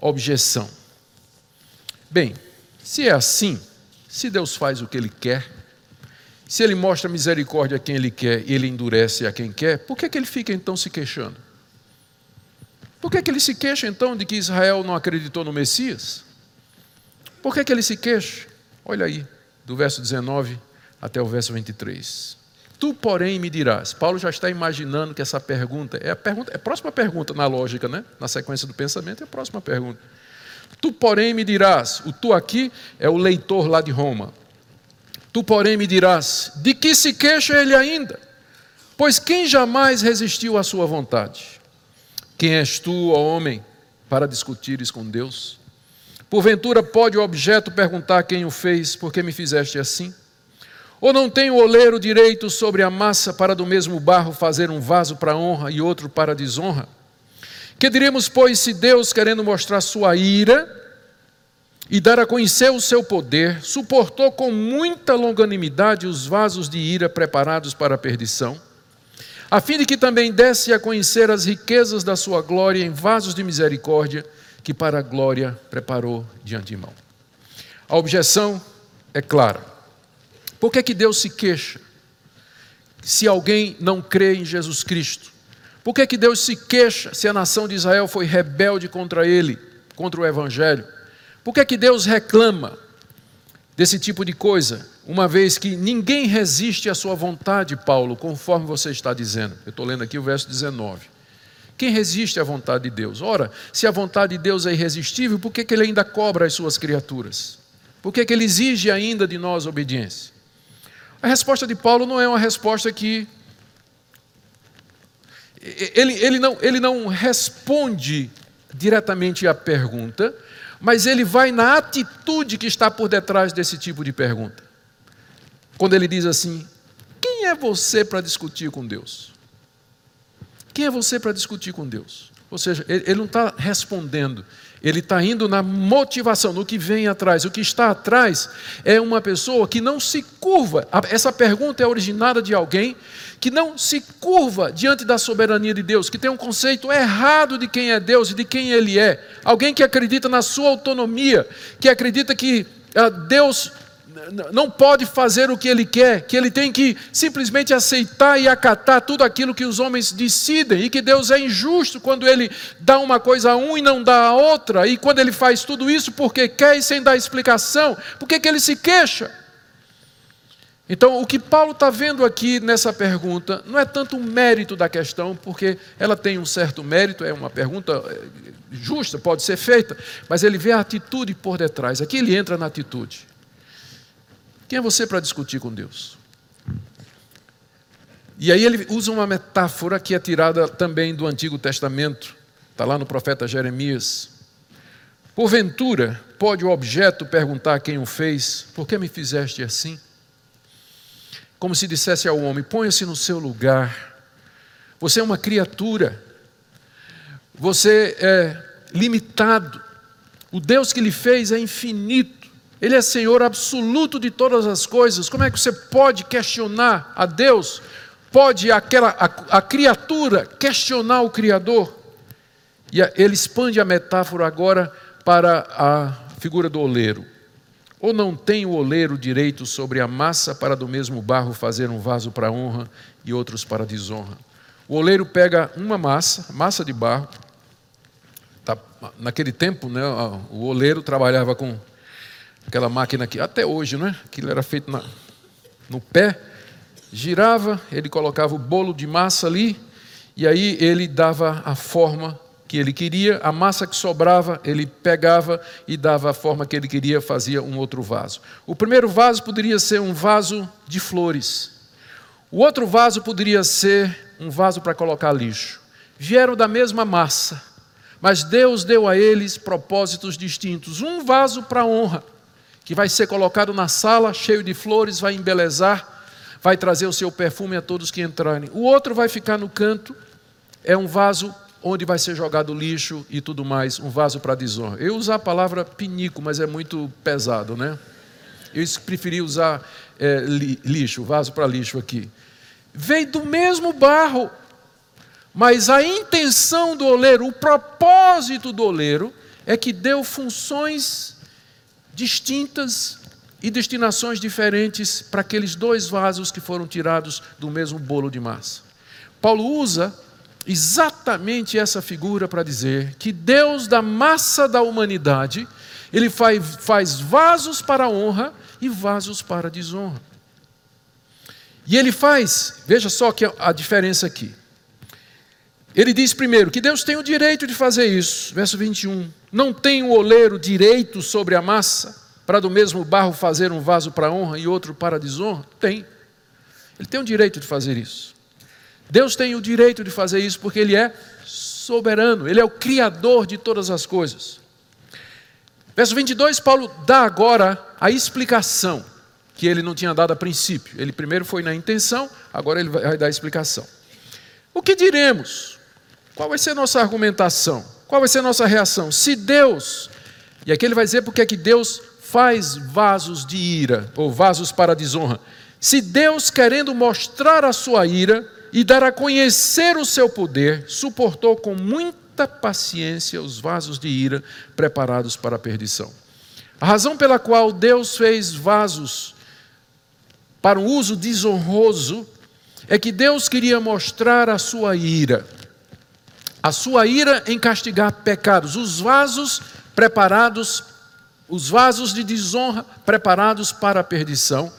objeção. Bem, se é assim, se Deus faz o que Ele quer, se Ele mostra misericórdia a quem Ele quer e Ele endurece a quem quer, por que, que Ele fica então se queixando? Por que, que ele se queixa então de que Israel não acreditou no Messias? Por que, que ele se queixa? Olha aí, do verso 19 até o verso 23. Tu, porém, me dirás. Paulo já está imaginando que essa pergunta é a pergunta, é a próxima pergunta na lógica, né? Na sequência do pensamento é a próxima pergunta. Tu, porém, me dirás, o tu aqui é o leitor lá de Roma. Tu, porém, me dirás, de que se queixa ele ainda? Pois quem jamais resistiu à sua vontade? Quem és tu, ó homem, para discutires com Deus? Porventura pode o objeto perguntar quem o fez, por que me fizeste assim? Ou não tem o oleiro direito sobre a massa para do mesmo barro fazer um vaso para honra e outro para desonra? Que diríamos, pois, se Deus, querendo mostrar sua ira e dar a conhecer o seu poder, suportou com muita longanimidade os vasos de ira preparados para a perdição, a fim de que também desse a conhecer as riquezas da sua glória em vasos de misericórdia, que para a glória preparou de antemão. A objeção é clara. Por que, é que Deus se queixa se alguém não crê em Jesus Cristo? Por que, que Deus se queixa se a nação de Israel foi rebelde contra ele, contra o Evangelho? Por que, que Deus reclama desse tipo de coisa, uma vez que ninguém resiste à sua vontade, Paulo, conforme você está dizendo? Eu estou lendo aqui o verso 19. Quem resiste à vontade de Deus? Ora, se a vontade de Deus é irresistível, por que, que ele ainda cobra as suas criaturas? Por que, que ele exige ainda de nós obediência? A resposta de Paulo não é uma resposta que ele, ele, não, ele não responde diretamente à pergunta, mas ele vai na atitude que está por detrás desse tipo de pergunta. Quando ele diz assim: Quem é você para discutir com Deus? Quem é você para discutir com Deus? Ou seja, ele, não está respondendo, ele está indo na motivação, no que vem atrás. O que está atrás é uma pessoa que não se curva. Essa pergunta é originada de alguém que não se curva diante da soberania de Deus, que tem um conceito errado de quem é Deus e de quem Ele é. Alguém que acredita na sua autonomia, que acredita que ah, Deus não pode fazer o que ele quer, que ele tem que simplesmente aceitar e acatar tudo aquilo que os homens decidem, e que Deus é injusto quando ele dá uma coisa a um e não dá a outra, e quando ele faz tudo isso porque quer e sem dar explicação, por que ele se queixa? Então, o que Paulo está vendo aqui nessa pergunta não é tanto o mérito da questão, porque ela tem um certo mérito, é uma pergunta é, justa, pode ser feita, mas ele vê a atitude por detrás. Aqui ele entra na atitude. Quem é você para discutir com Deus? E aí ele usa uma metáfora que é tirada também do Antigo Testamento, está lá no profeta Jeremias. Porventura, pode o objeto perguntar a quem o fez: Por que me fizeste assim? como se dissesse ao homem: ponha-se no seu lugar. Você é uma criatura, você é limitado. O Deus que lhe fez é infinito, Ele é Senhor absoluto de todas as coisas. Como é que você pode questionar a Deus pode aquela, a, a criatura questionar o Criador? E ele expande a metáfora agora para a figura do oleiro. Ou não tem o oleiro direito sobre a massa para do mesmo barro fazer um vaso para honra e outros para desonra? O oleiro pega uma massa, massa de barro. Tá, naquele tempo, né, o oleiro trabalhava com aquela máquina que até hoje, não é? Aquilo era feito na, no pé, girava, ele colocava o bolo de massa ali e aí ele dava a forma que ele queria, a massa que sobrava, ele pegava e dava a forma que ele queria, fazia um outro vaso. O primeiro vaso poderia ser um vaso de flores. O outro vaso poderia ser um vaso para colocar lixo. Vieram da mesma massa, mas Deus deu a eles propósitos distintos. Um vaso para honra, que vai ser colocado na sala, cheio de flores, vai embelezar, vai trazer o seu perfume a todos que entrarem. O outro vai ficar no canto, é um vaso onde vai ser jogado lixo e tudo mais, um vaso para desonra. Eu usar a palavra pinico, mas é muito pesado, né? Eu preferi usar é, lixo, vaso para lixo aqui. Veio do mesmo barro, mas a intenção do oleiro, o propósito do oleiro, é que deu funções distintas e destinações diferentes para aqueles dois vasos que foram tirados do mesmo bolo de massa. Paulo usa exatamente essa figura para dizer que Deus, da massa da humanidade, ele faz, faz vasos para honra e vasos para desonra. E ele faz, veja só que a diferença aqui. Ele diz primeiro que Deus tem o direito de fazer isso, verso 21. Não tem o oleiro direito sobre a massa, para do mesmo barro fazer um vaso para honra e outro para desonra? Tem. Ele tem o direito de fazer isso. Deus tem o direito de fazer isso porque Ele é soberano, Ele é o Criador de todas as coisas. Verso 22, Paulo dá agora a explicação que ele não tinha dado a princípio. Ele primeiro foi na intenção, agora ele vai dar a explicação. O que diremos? Qual vai ser a nossa argumentação? Qual vai ser a nossa reação? Se Deus, e aqui ele vai dizer porque é que Deus faz vasos de ira, ou vasos para desonra. Se Deus, querendo mostrar a sua ira, e dar a conhecer o seu poder, suportou com muita paciência os vasos de ira preparados para a perdição. A razão pela qual Deus fez vasos para um uso desonroso é que Deus queria mostrar a sua ira. A sua ira em castigar pecados. Os vasos preparados, os vasos de desonra preparados para a perdição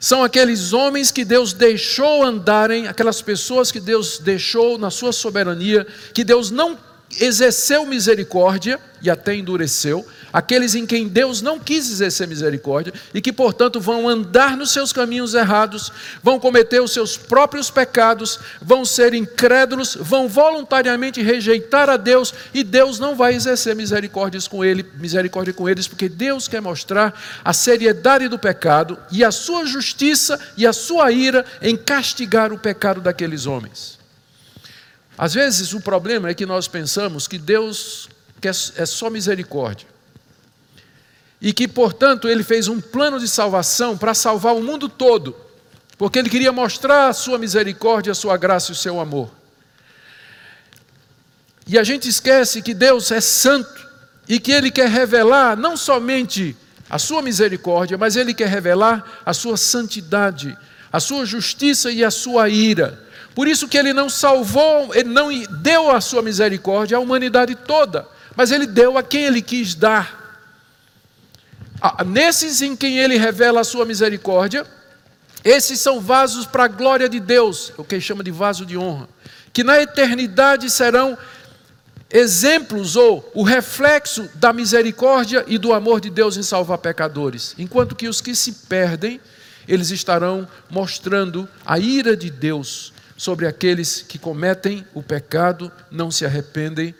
são aqueles homens que Deus deixou andarem, aquelas pessoas que Deus deixou na sua soberania, que Deus não exerceu misericórdia e até endureceu, aqueles em quem Deus não quis exercer misericórdia e que, portanto, vão andar nos seus caminhos errados, vão cometer os seus próprios pecados, vão ser incrédulos, vão voluntariamente rejeitar a Deus e Deus não vai exercer misericórdia com, ele, misericórdia com eles, porque Deus quer mostrar a seriedade do pecado e a sua justiça e a sua ira em castigar o pecado daqueles homens. Às vezes o problema é que nós pensamos que Deus é só misericórdia e que, portanto, ele fez um plano de salvação para salvar o mundo todo, porque ele queria mostrar a sua misericórdia, a sua graça e o seu amor. E a gente esquece que Deus é santo e que ele quer revelar não somente a sua misericórdia, mas ele quer revelar a sua santidade, a sua justiça e a sua ira. Por isso que ele não salvou, ele não deu a sua misericórdia à humanidade toda, mas ele deu a quem ele quis dar. Nesses em quem ele revela a sua misericórdia, esses são vasos para a glória de Deus, o que ele chama de vaso de honra, que na eternidade serão exemplos ou o reflexo da misericórdia e do amor de Deus em salvar pecadores, enquanto que os que se perdem, eles estarão mostrando a ira de Deus sobre aqueles que cometem o pecado, não se arrependem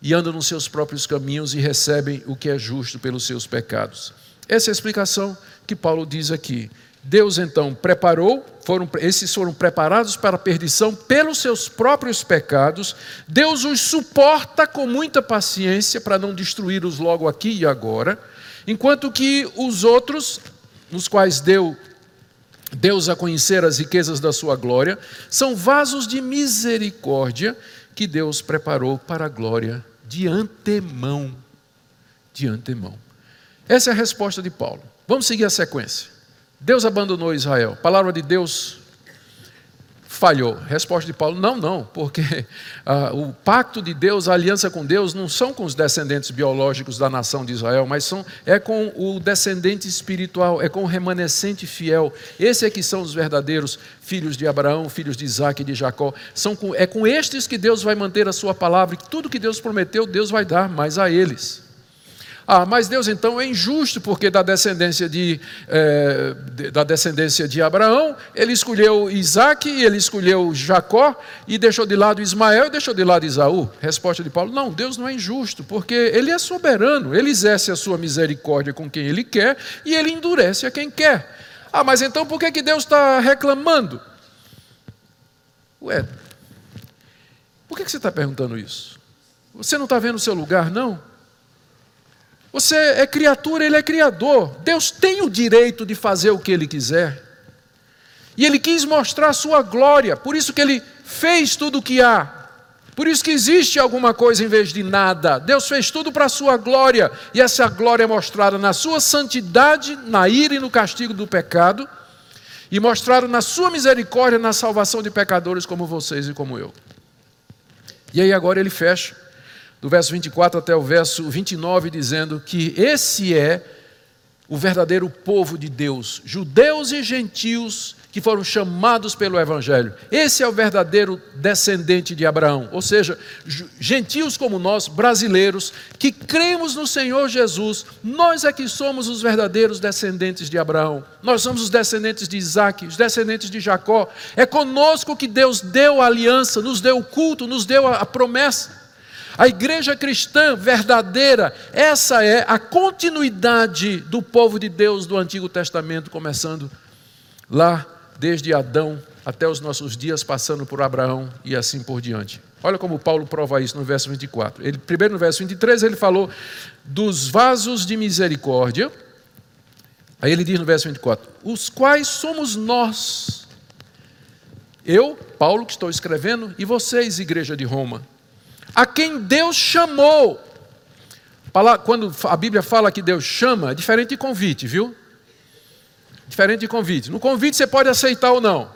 e andam nos seus próprios caminhos e recebem o que é justo pelos seus pecados. Essa é a explicação que Paulo diz aqui. Deus então preparou, foram, esses foram preparados para a perdição pelos seus próprios pecados. Deus os suporta com muita paciência para não destruí-los logo aqui e agora, enquanto que os outros, nos quais deu Deus a conhecer as riquezas da sua glória, são vasos de misericórdia que Deus preparou para a glória de antemão. De antemão. Essa é a resposta de Paulo. Vamos seguir a sequência. Deus abandonou Israel. Palavra de Deus falhou? Resposta de Paulo: não, não, porque ah, o pacto de Deus, a aliança com Deus, não são com os descendentes biológicos da nação de Israel, mas são, é com o descendente espiritual, é com o remanescente fiel. Esse é que são os verdadeiros filhos de Abraão, filhos de Isaac e de Jacó. São com, é com estes que Deus vai manter a sua palavra, e tudo que Deus prometeu, Deus vai dar mais a eles. Ah, mas Deus então é injusto, porque da descendência de, é, da descendência de Abraão, ele escolheu Isaac, ele escolheu Jacó, e deixou de lado Ismael e deixou de lado Isaú. Resposta de Paulo: não, Deus não é injusto, porque ele é soberano, ele exerce a sua misericórdia com quem ele quer e ele endurece a quem quer. Ah, mas então por que, que Deus está reclamando? Ué, por que, que você está perguntando isso? Você não está vendo o seu lugar, não? Você é criatura, ele é criador. Deus tem o direito de fazer o que ele quiser. E ele quis mostrar a sua glória, por isso que ele fez tudo o que há. Por isso que existe alguma coisa em vez de nada. Deus fez tudo para a sua glória, e essa glória é mostrada na sua santidade, na ira e no castigo do pecado, e mostrada na sua misericórdia na salvação de pecadores como vocês e como eu. E aí agora ele fecha do verso 24 até o verso 29, dizendo que esse é o verdadeiro povo de Deus, judeus e gentios que foram chamados pelo Evangelho. Esse é o verdadeiro descendente de Abraão, ou seja, gentios como nós, brasileiros, que cremos no Senhor Jesus, nós é que somos os verdadeiros descendentes de Abraão. Nós somos os descendentes de Isaac, os descendentes de Jacó. É conosco que Deus deu a aliança, nos deu o culto, nos deu a promessa. A igreja cristã verdadeira, essa é a continuidade do povo de Deus do Antigo Testamento, começando lá desde Adão até os nossos dias, passando por Abraão e assim por diante. Olha como Paulo prova isso no verso 24. Ele, primeiro no verso 23, ele falou dos vasos de misericórdia. Aí ele diz no verso 24: os quais somos nós. Eu, Paulo, que estou escrevendo, e vocês, igreja de Roma a quem Deus chamou. Quando a Bíblia fala que Deus chama, é diferente de convite, viu? Diferente de convite. No convite você pode aceitar ou não.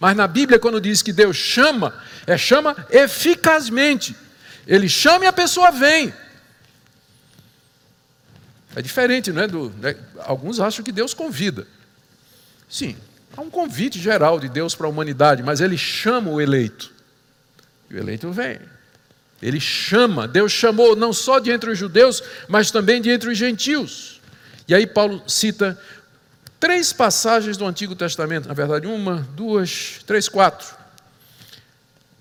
Mas na Bíblia, quando diz que Deus chama, é chama eficazmente. Ele chama e a pessoa vem. É diferente, não é? Do, né? Alguns acham que Deus convida. Sim, há um convite geral de Deus para a humanidade, mas ele chama o eleito. E o eleito vem. Ele chama, Deus chamou não só de entre os judeus, mas também de entre os gentios. E aí Paulo cita três passagens do Antigo Testamento, na verdade, uma, duas, três, quatro.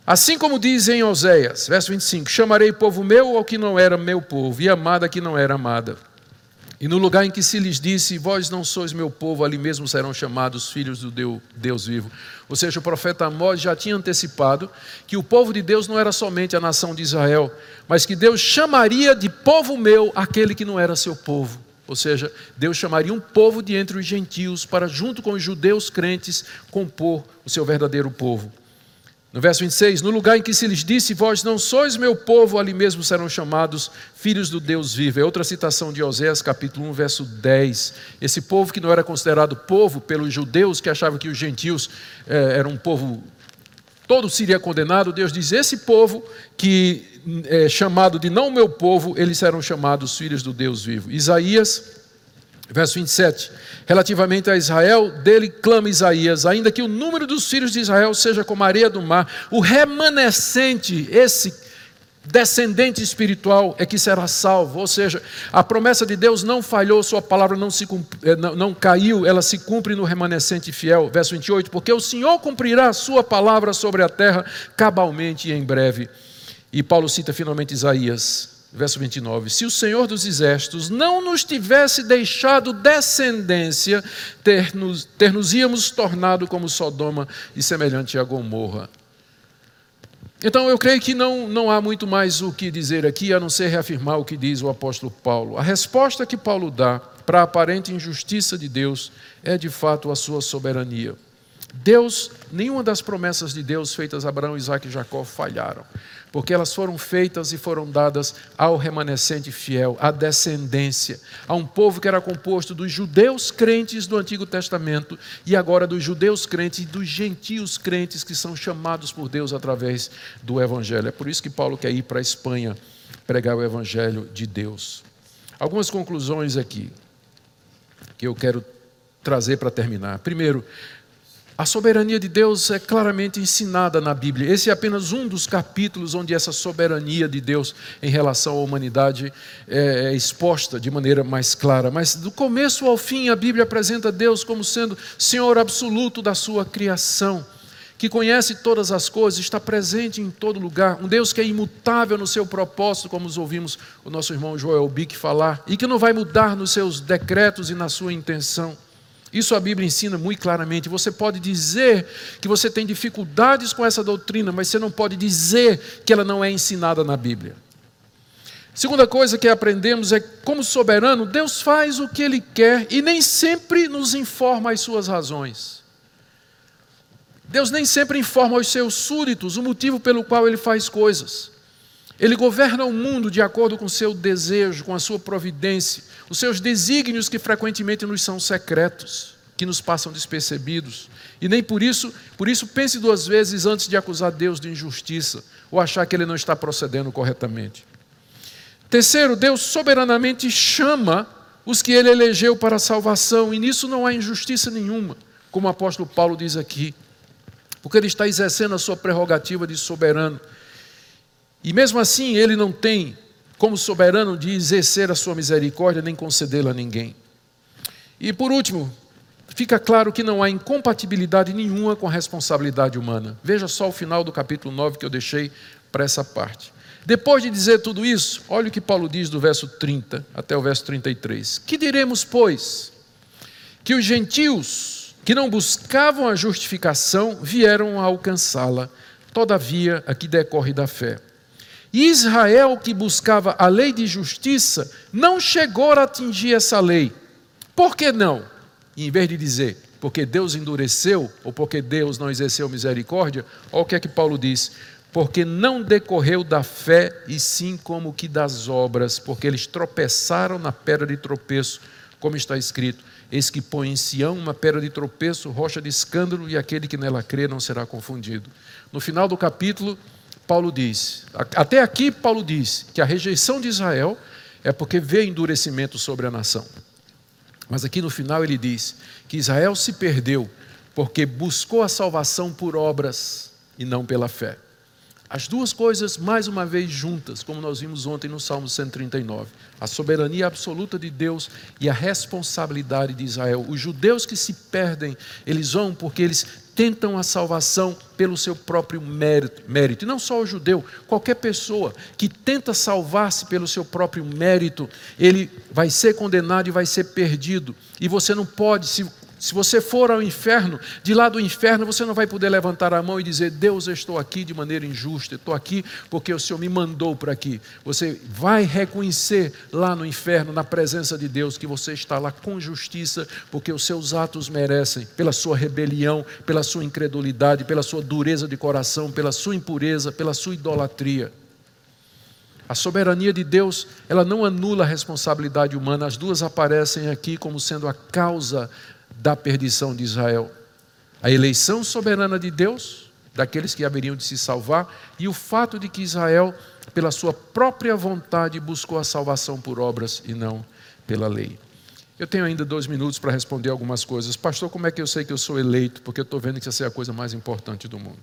Assim como diz em Oséias, verso 25: Chamarei povo meu ao que não era meu povo, e amada que não era amada. E no lugar em que se lhes disse: Vós não sois meu povo, ali mesmo serão chamados filhos do Deus vivo. Ou seja, o profeta Amós já tinha antecipado que o povo de Deus não era somente a nação de Israel, mas que Deus chamaria de povo meu aquele que não era seu povo. Ou seja, Deus chamaria um povo de entre os gentios para, junto com os judeus crentes, compor o seu verdadeiro povo. No verso 26, no lugar em que se lhes disse, vós não sois meu povo, ali mesmo serão chamados filhos do Deus vivo. É outra citação de Oséias, capítulo 1, verso 10. Esse povo que não era considerado povo pelos judeus, que achavam que os gentios eh, eram um povo, todo seria condenado, Deus diz, esse povo que é chamado de não meu povo, eles serão chamados filhos do Deus vivo. Isaías Verso 27. Relativamente a Israel, dele clama Isaías: ainda que o número dos filhos de Israel seja como a areia do mar, o remanescente, esse descendente espiritual é que será salvo. Ou seja, a promessa de Deus não falhou, sua palavra não, se, eh, não, caiu, ela se cumpre no remanescente fiel. Verso 28. Porque o Senhor cumprirá sua palavra sobre a terra cabalmente e em breve. E Paulo cita finalmente Isaías verso 29, se o Senhor dos Exércitos não nos tivesse deixado descendência, ter-nos ter íamos tornado como Sodoma e semelhante a Gomorra. Então eu creio que não, não há muito mais o que dizer aqui, a não ser reafirmar o que diz o apóstolo Paulo. A resposta que Paulo dá para a aparente injustiça de Deus é de fato a sua soberania. Deus, nenhuma das promessas de Deus feitas a Abraão, Isaac e Jacó falharam, porque elas foram feitas e foram dadas ao remanescente fiel, à descendência, a um povo que era composto dos judeus crentes do Antigo Testamento e agora dos judeus crentes e dos gentios crentes que são chamados por Deus através do Evangelho. É por isso que Paulo quer ir para a Espanha pregar o Evangelho de Deus. Algumas conclusões aqui que eu quero trazer para terminar. Primeiro, a soberania de Deus é claramente ensinada na Bíblia. Esse é apenas um dos capítulos onde essa soberania de Deus em relação à humanidade é, é exposta de maneira mais clara. Mas do começo ao fim, a Bíblia apresenta Deus como sendo Senhor absoluto da sua criação, que conhece todas as coisas, está presente em todo lugar. Um Deus que é imutável no seu propósito, como ouvimos o nosso irmão Joel Bick falar, e que não vai mudar nos seus decretos e na sua intenção. Isso a Bíblia ensina muito claramente. Você pode dizer que você tem dificuldades com essa doutrina, mas você não pode dizer que ela não é ensinada na Bíblia. Segunda coisa que aprendemos é como soberano, Deus faz o que ele quer e nem sempre nos informa as suas razões. Deus nem sempre informa aos seus súditos o motivo pelo qual ele faz coisas. Ele governa o mundo de acordo com o seu desejo, com a sua providência, os seus desígnios que frequentemente nos são secretos, que nos passam despercebidos. E nem por isso, por isso pense duas vezes antes de acusar Deus de injustiça ou achar que ele não está procedendo corretamente. Terceiro, Deus soberanamente chama os que ele elegeu para a salvação, e nisso não há injustiça nenhuma, como o apóstolo Paulo diz aqui, porque ele está exercendo a sua prerrogativa de soberano. E mesmo assim, ele não tem como soberano de exercer a sua misericórdia nem concedê-la a ninguém. E por último, fica claro que não há incompatibilidade nenhuma com a responsabilidade humana. Veja só o final do capítulo 9 que eu deixei para essa parte. Depois de dizer tudo isso, olha o que Paulo diz do verso 30 até o verso 33. Que diremos, pois? Que os gentios que não buscavam a justificação vieram a alcançá-la. Todavia, aqui decorre da fé. Israel, que buscava a lei de justiça, não chegou a atingir essa lei. Por que não? em vez de dizer, porque Deus endureceu, ou porque Deus não exerceu misericórdia, olha o que é que Paulo diz. Porque não decorreu da fé, e sim como que das obras, porque eles tropeçaram na pedra de tropeço, como está escrito: Eis que põe em Sião uma pedra de tropeço, rocha de escândalo, e aquele que nela crê não será confundido. No final do capítulo, Paulo diz, até aqui Paulo diz que a rejeição de Israel é porque vê endurecimento sobre a nação. Mas aqui no final ele diz que Israel se perdeu porque buscou a salvação por obras e não pela fé. As duas coisas, mais uma vez, juntas, como nós vimos ontem no Salmo 139. A soberania absoluta de Deus e a responsabilidade de Israel. Os judeus que se perdem, eles vão porque eles tentam a salvação pelo seu próprio mérito, mérito. E não só o judeu, qualquer pessoa que tenta salvar-se pelo seu próprio mérito, ele vai ser condenado e vai ser perdido. E você não pode, se se você for ao inferno, de lá do inferno você não vai poder levantar a mão e dizer: Deus, eu estou aqui de maneira injusta, estou aqui porque o Senhor me mandou para aqui. Você vai reconhecer lá no inferno, na presença de Deus, que você está lá com justiça, porque os seus atos merecem, pela sua rebelião, pela sua incredulidade, pela sua dureza de coração, pela sua impureza, pela sua idolatria. A soberania de Deus, ela não anula a responsabilidade humana, as duas aparecem aqui como sendo a causa da perdição de Israel. A eleição soberana de Deus, daqueles que haveriam de se salvar, e o fato de que Israel, pela sua própria vontade, buscou a salvação por obras e não pela lei. Eu tenho ainda dois minutos para responder algumas coisas. Pastor, como é que eu sei que eu sou eleito? Porque eu estou vendo que essa é a coisa mais importante do mundo.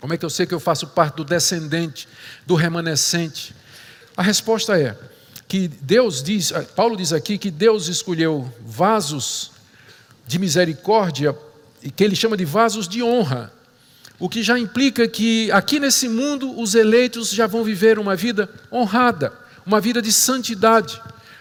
Como é que eu sei que eu faço parte do descendente, do remanescente? A resposta é que Deus diz, Paulo diz aqui que Deus escolheu vasos de misericórdia, que ele chama de vasos de honra. O que já implica que aqui nesse mundo os eleitos já vão viver uma vida honrada, uma vida de santidade.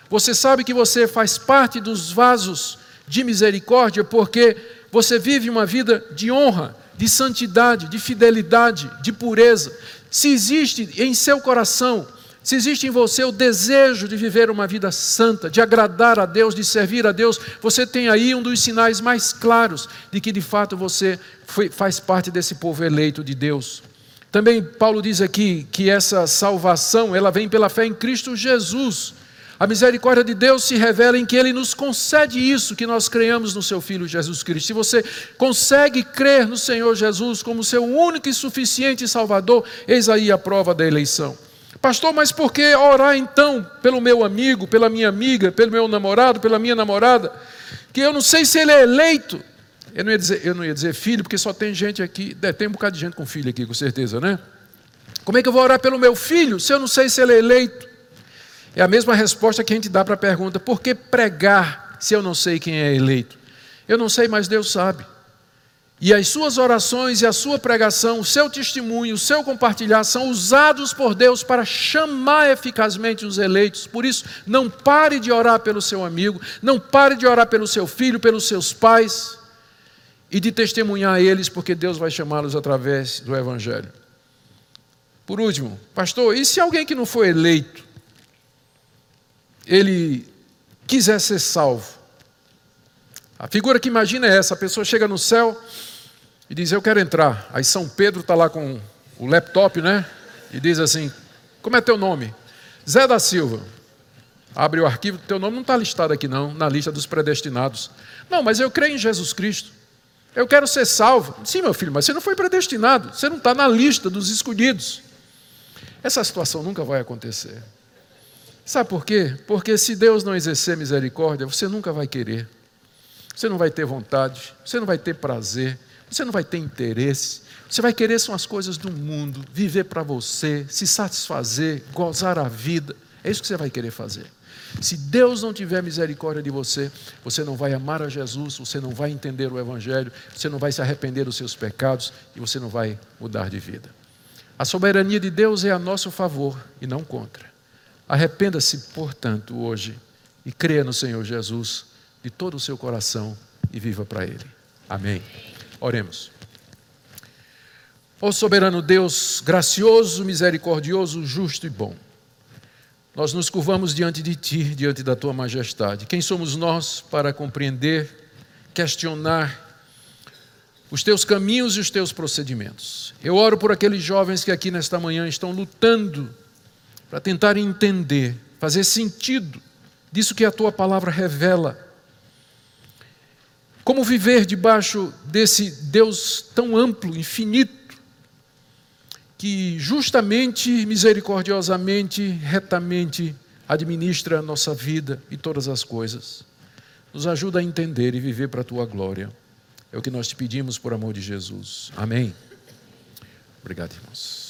Você sabe que você faz parte dos vasos de misericórdia porque você vive uma vida de honra, de santidade, de fidelidade, de pureza, se existe em seu coração, se existe em você o desejo de viver uma vida santa, de agradar a Deus, de servir a Deus, você tem aí um dos sinais mais claros de que de fato você foi, faz parte desse povo eleito de Deus. Também Paulo diz aqui que essa salvação, ela vem pela fé em Cristo Jesus. A misericórdia de Deus se revela em que Ele nos concede isso, que nós creamos no Seu Filho Jesus Cristo. Se você consegue crer no Senhor Jesus como seu único e suficiente Salvador, eis aí a prova da eleição. Pastor, mas por que orar então pelo meu amigo, pela minha amiga, pelo meu namorado, pela minha namorada, que eu não sei se ele é eleito? Eu não ia dizer, eu não ia dizer filho, porque só tem gente aqui, tem um bocado de gente com filho aqui, com certeza, né? Como é que eu vou orar pelo meu filho se eu não sei se ele é eleito? É a mesma resposta que a gente dá para a pergunta: por que pregar se eu não sei quem é eleito? Eu não sei, mas Deus sabe. E as suas orações e a sua pregação, o seu testemunho, o seu compartilhar são usados por Deus para chamar eficazmente os eleitos. Por isso, não pare de orar pelo seu amigo, não pare de orar pelo seu filho, pelos seus pais e de testemunhar a eles, porque Deus vai chamá-los através do Evangelho. Por último, pastor, e se alguém que não foi eleito ele quiser ser salvo. A figura que imagina é essa: a pessoa chega no céu e diz, Eu quero entrar. Aí São Pedro está lá com o laptop, né? E diz assim: Como é teu nome? Zé da Silva. Abre o arquivo, teu nome não está listado aqui, não, na lista dos predestinados. Não, mas eu creio em Jesus Cristo. Eu quero ser salvo. Sim, meu filho, mas você não foi predestinado. Você não está na lista dos escolhidos. Essa situação nunca vai acontecer. Sabe por quê? Porque se Deus não exercer misericórdia, você nunca vai querer, você não vai ter vontade, você não vai ter prazer, você não vai ter interesse. Você vai querer são as coisas do mundo, viver para você, se satisfazer, gozar a vida. É isso que você vai querer fazer. Se Deus não tiver misericórdia de você, você não vai amar a Jesus, você não vai entender o Evangelho, você não vai se arrepender dos seus pecados e você não vai mudar de vida. A soberania de Deus é a nosso favor e não contra. Arrependa-se, portanto, hoje e creia no Senhor Jesus de todo o seu coração e viva para Ele. Amém. Oremos. Ó soberano Deus, gracioso, misericordioso, justo e bom, nós nos curvamos diante de Ti, diante da Tua majestade. Quem somos nós para compreender, questionar os Teus caminhos e os Teus procedimentos? Eu oro por aqueles jovens que aqui nesta manhã estão lutando para tentar entender, fazer sentido disso que a tua palavra revela. Como viver debaixo desse Deus tão amplo, infinito, que justamente, misericordiosamente, retamente administra a nossa vida e todas as coisas. Nos ajuda a entender e viver para a tua glória. É o que nós te pedimos por amor de Jesus. Amém. Obrigado, irmãos.